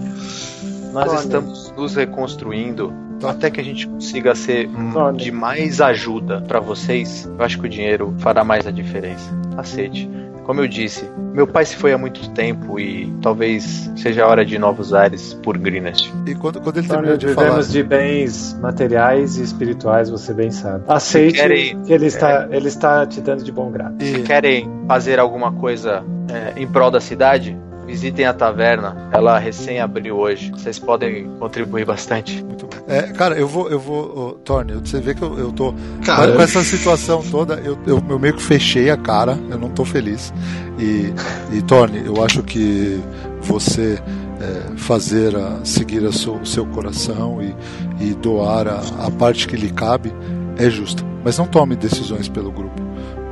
Nós estamos nos reconstruindo Tá. até que a gente consiga ser de mais ajuda pra vocês. Eu acho que o dinheiro fará mais a diferença. Aceite. Como eu disse, meu pai se foi há muito tempo e talvez seja a hora de novos ares por Greenest. E quando, quando ele terminou de falar. vivemos de bens materiais e espirituais, você bem sabe. Aceite querem- que ele está, ele está te dando de bom grado. E, Querem fazer alguma coisa é, em prol da cidade? Visitem a taverna. Ela recém abriu hoje. Vocês podem contribuir bastante. muito bom. É, cara, eu vou, eu vou, ô, Torne, você vê que eu, eu tô Cara, com essa situação toda, eu, eu, eu meio que fechei a cara, eu não tô feliz. E, e Torne, eu acho que você é, fazer a, seguir a seu, o seu coração e, e doar a, a parte que lhe cabe é justo. Mas não tome decisões pelo grupo.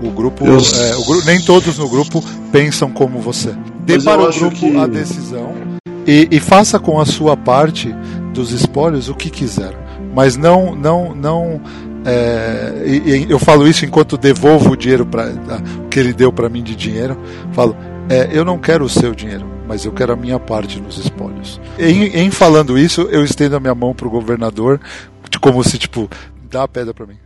O grupo, é, o grupo, nem todos no grupo pensam como você. Dê Mas para o grupo que... a decisão e, e, faça com a sua parte dos espólios o que quiser. Mas não, não, não. É, e, e eu falo isso enquanto devolvo o dinheiro para que ele deu para mim de dinheiro. Falo, é, eu não quero o seu dinheiro, mas eu quero a minha parte nos espólios. Em, em falando isso, eu estendo a minha mão para o governador, como se tipo dá a pedra para mim.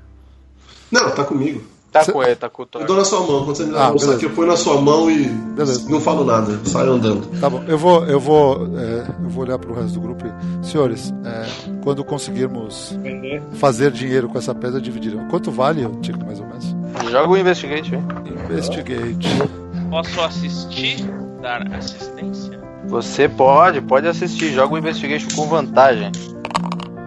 Não, tá comigo. Tá Cê... com ele, tá com o Eu dou na sua mão. Quando você me dá ah, a aqui, eu ponho na sua mão e beleza. não falo nada, saio andando. Tá bom, eu vou, eu vou, é, eu vou olhar pro resto do grupo e, senhores, é, quando conseguirmos Vender. fazer dinheiro com essa pedra, dividirão. Quanto vale o ticket mais ou menos? Joga o Investigate, hein? Investigate. Posso assistir? Dar assistência? Você pode, pode assistir. Joga o Investigation com vantagem.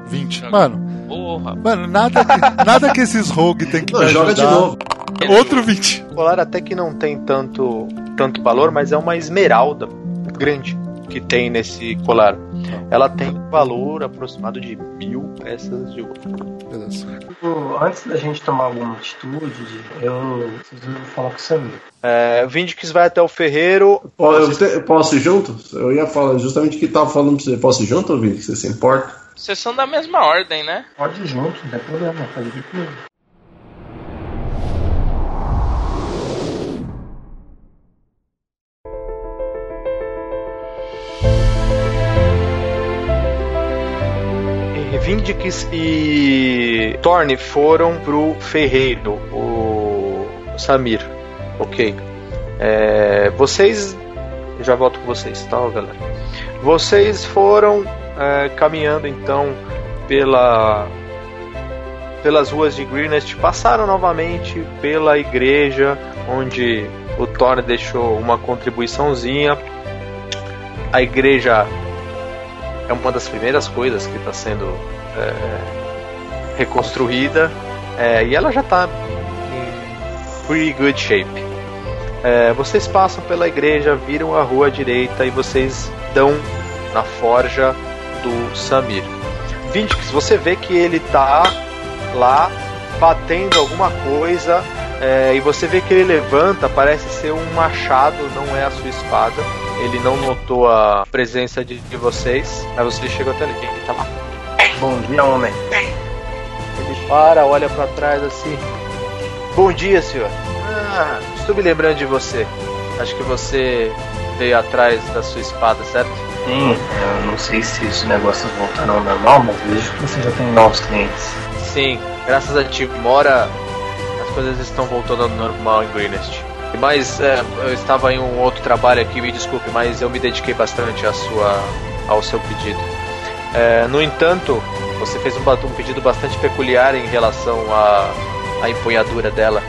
20. Mano, Porra. Mano, nada que, nada que esses rogue tem que não, joga de novo. Outro 20. O colar até que não tem tanto, tanto valor, mas é uma esmeralda grande que tem nesse colar. Ela tem valor aproximado de mil peças de ouro. Beleza. Antes da gente tomar alguma atitude, eu preciso falar com o Samir. É, Vindix vai até o ferreiro. Posso, eu posso ir junto? Eu ia falar justamente o que estava falando pra você. Posso ir junto, Vindix? Você se importa? Vocês são da mesma ordem, né? Pode ir junto, não tem problema, pode vir comigo. Vindix e Thorne foram pro ferreiro, o Samir. Ok. É, vocês. Já volto com vocês, tá, galera? Vocês foram é, caminhando então pela pelas ruas de Greenest, passaram novamente pela igreja onde o Thor deixou uma contribuiçãozinha. A igreja é uma das primeiras coisas que está sendo é, reconstruída é, e ela já está em pretty good shape. É, vocês passam pela igreja, viram a rua direita e vocês dão na forja do Samir. Vindix, você vê que ele tá lá batendo alguma coisa é, e você vê que ele levanta, parece ser um machado, não é a sua espada. Ele não notou a presença de, de vocês, mas você chegou até ali. Ele tá lá. Bom dia, homem. Ele para, olha para trás assim. Bom dia, senhor. Ah, estou me lembrando de você. Acho que você veio atrás da sua espada, certo? Sim, eu não sei se os negócios voltaram ao normal, mas vejo que você já tem novos clientes. Sim, graças a Timora as coisas estão voltando ao normal em Greenest. Mas é, eu estava em um outro trabalho aqui, me desculpe, mas eu me dediquei bastante à sua, ao seu pedido. É, no entanto, você fez um, um, pedido bastante peculiar em relação à, à empunhadura dela.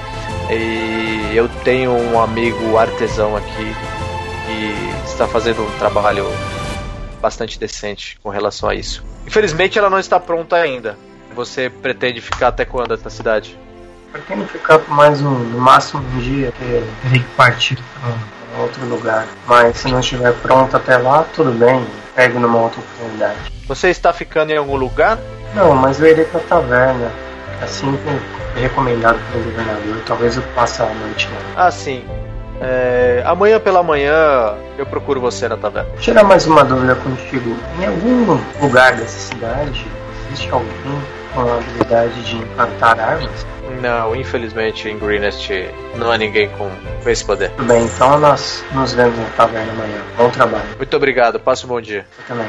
E eu tenho um amigo artesão aqui que está fazendo um trabalho bastante decente com relação a isso. Infelizmente ela não está pronta ainda. Você pretende ficar até quando na cidade? Pretendo ficar por mais um, no máximo um dia, que terei que partir para outro lugar. Mas se não estiver pronto até lá, tudo bem, pego numa outra oportunidade. Você está ficando em algum lugar? Não, mas eu irei para a taverna. Assim como recomendado pelo governador, talvez eu passe a noite lá. Ah, sim. É, amanhã pela manhã eu procuro você na taverna. Tirar mais uma dúvida contigo. Em algum lugar dessa cidade existe alguém com a habilidade de encantar armas? Não, infelizmente em Greenest não há ninguém com esse poder. Tudo bem, então nós nos vemos na taverna amanhã. Bom trabalho. Muito obrigado, passe um bom dia. Eu também.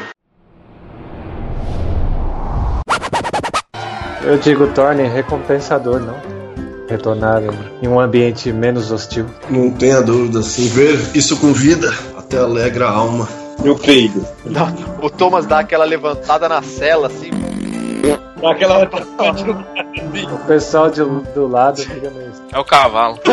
Eu digo torne recompensador, não? Retornar em um ambiente menos hostil. Não tenha dúvida, sim. Ver isso com vida até alegra a alma. Meu creio. O Thomas dá aquela levantada na cela, assim. Dá aquela. o pessoal de, do lado fica meio. É o cavalo.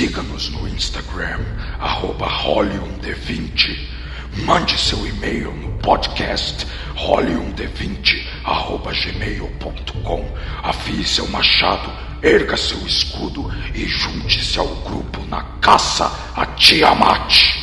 Siga-nos no Instagram, arroba Role um D20. Mande seu e-mail no podcast role1d20.gmail.com Afie seu machado, erga seu escudo e junte-se ao grupo na caça a Tiamat.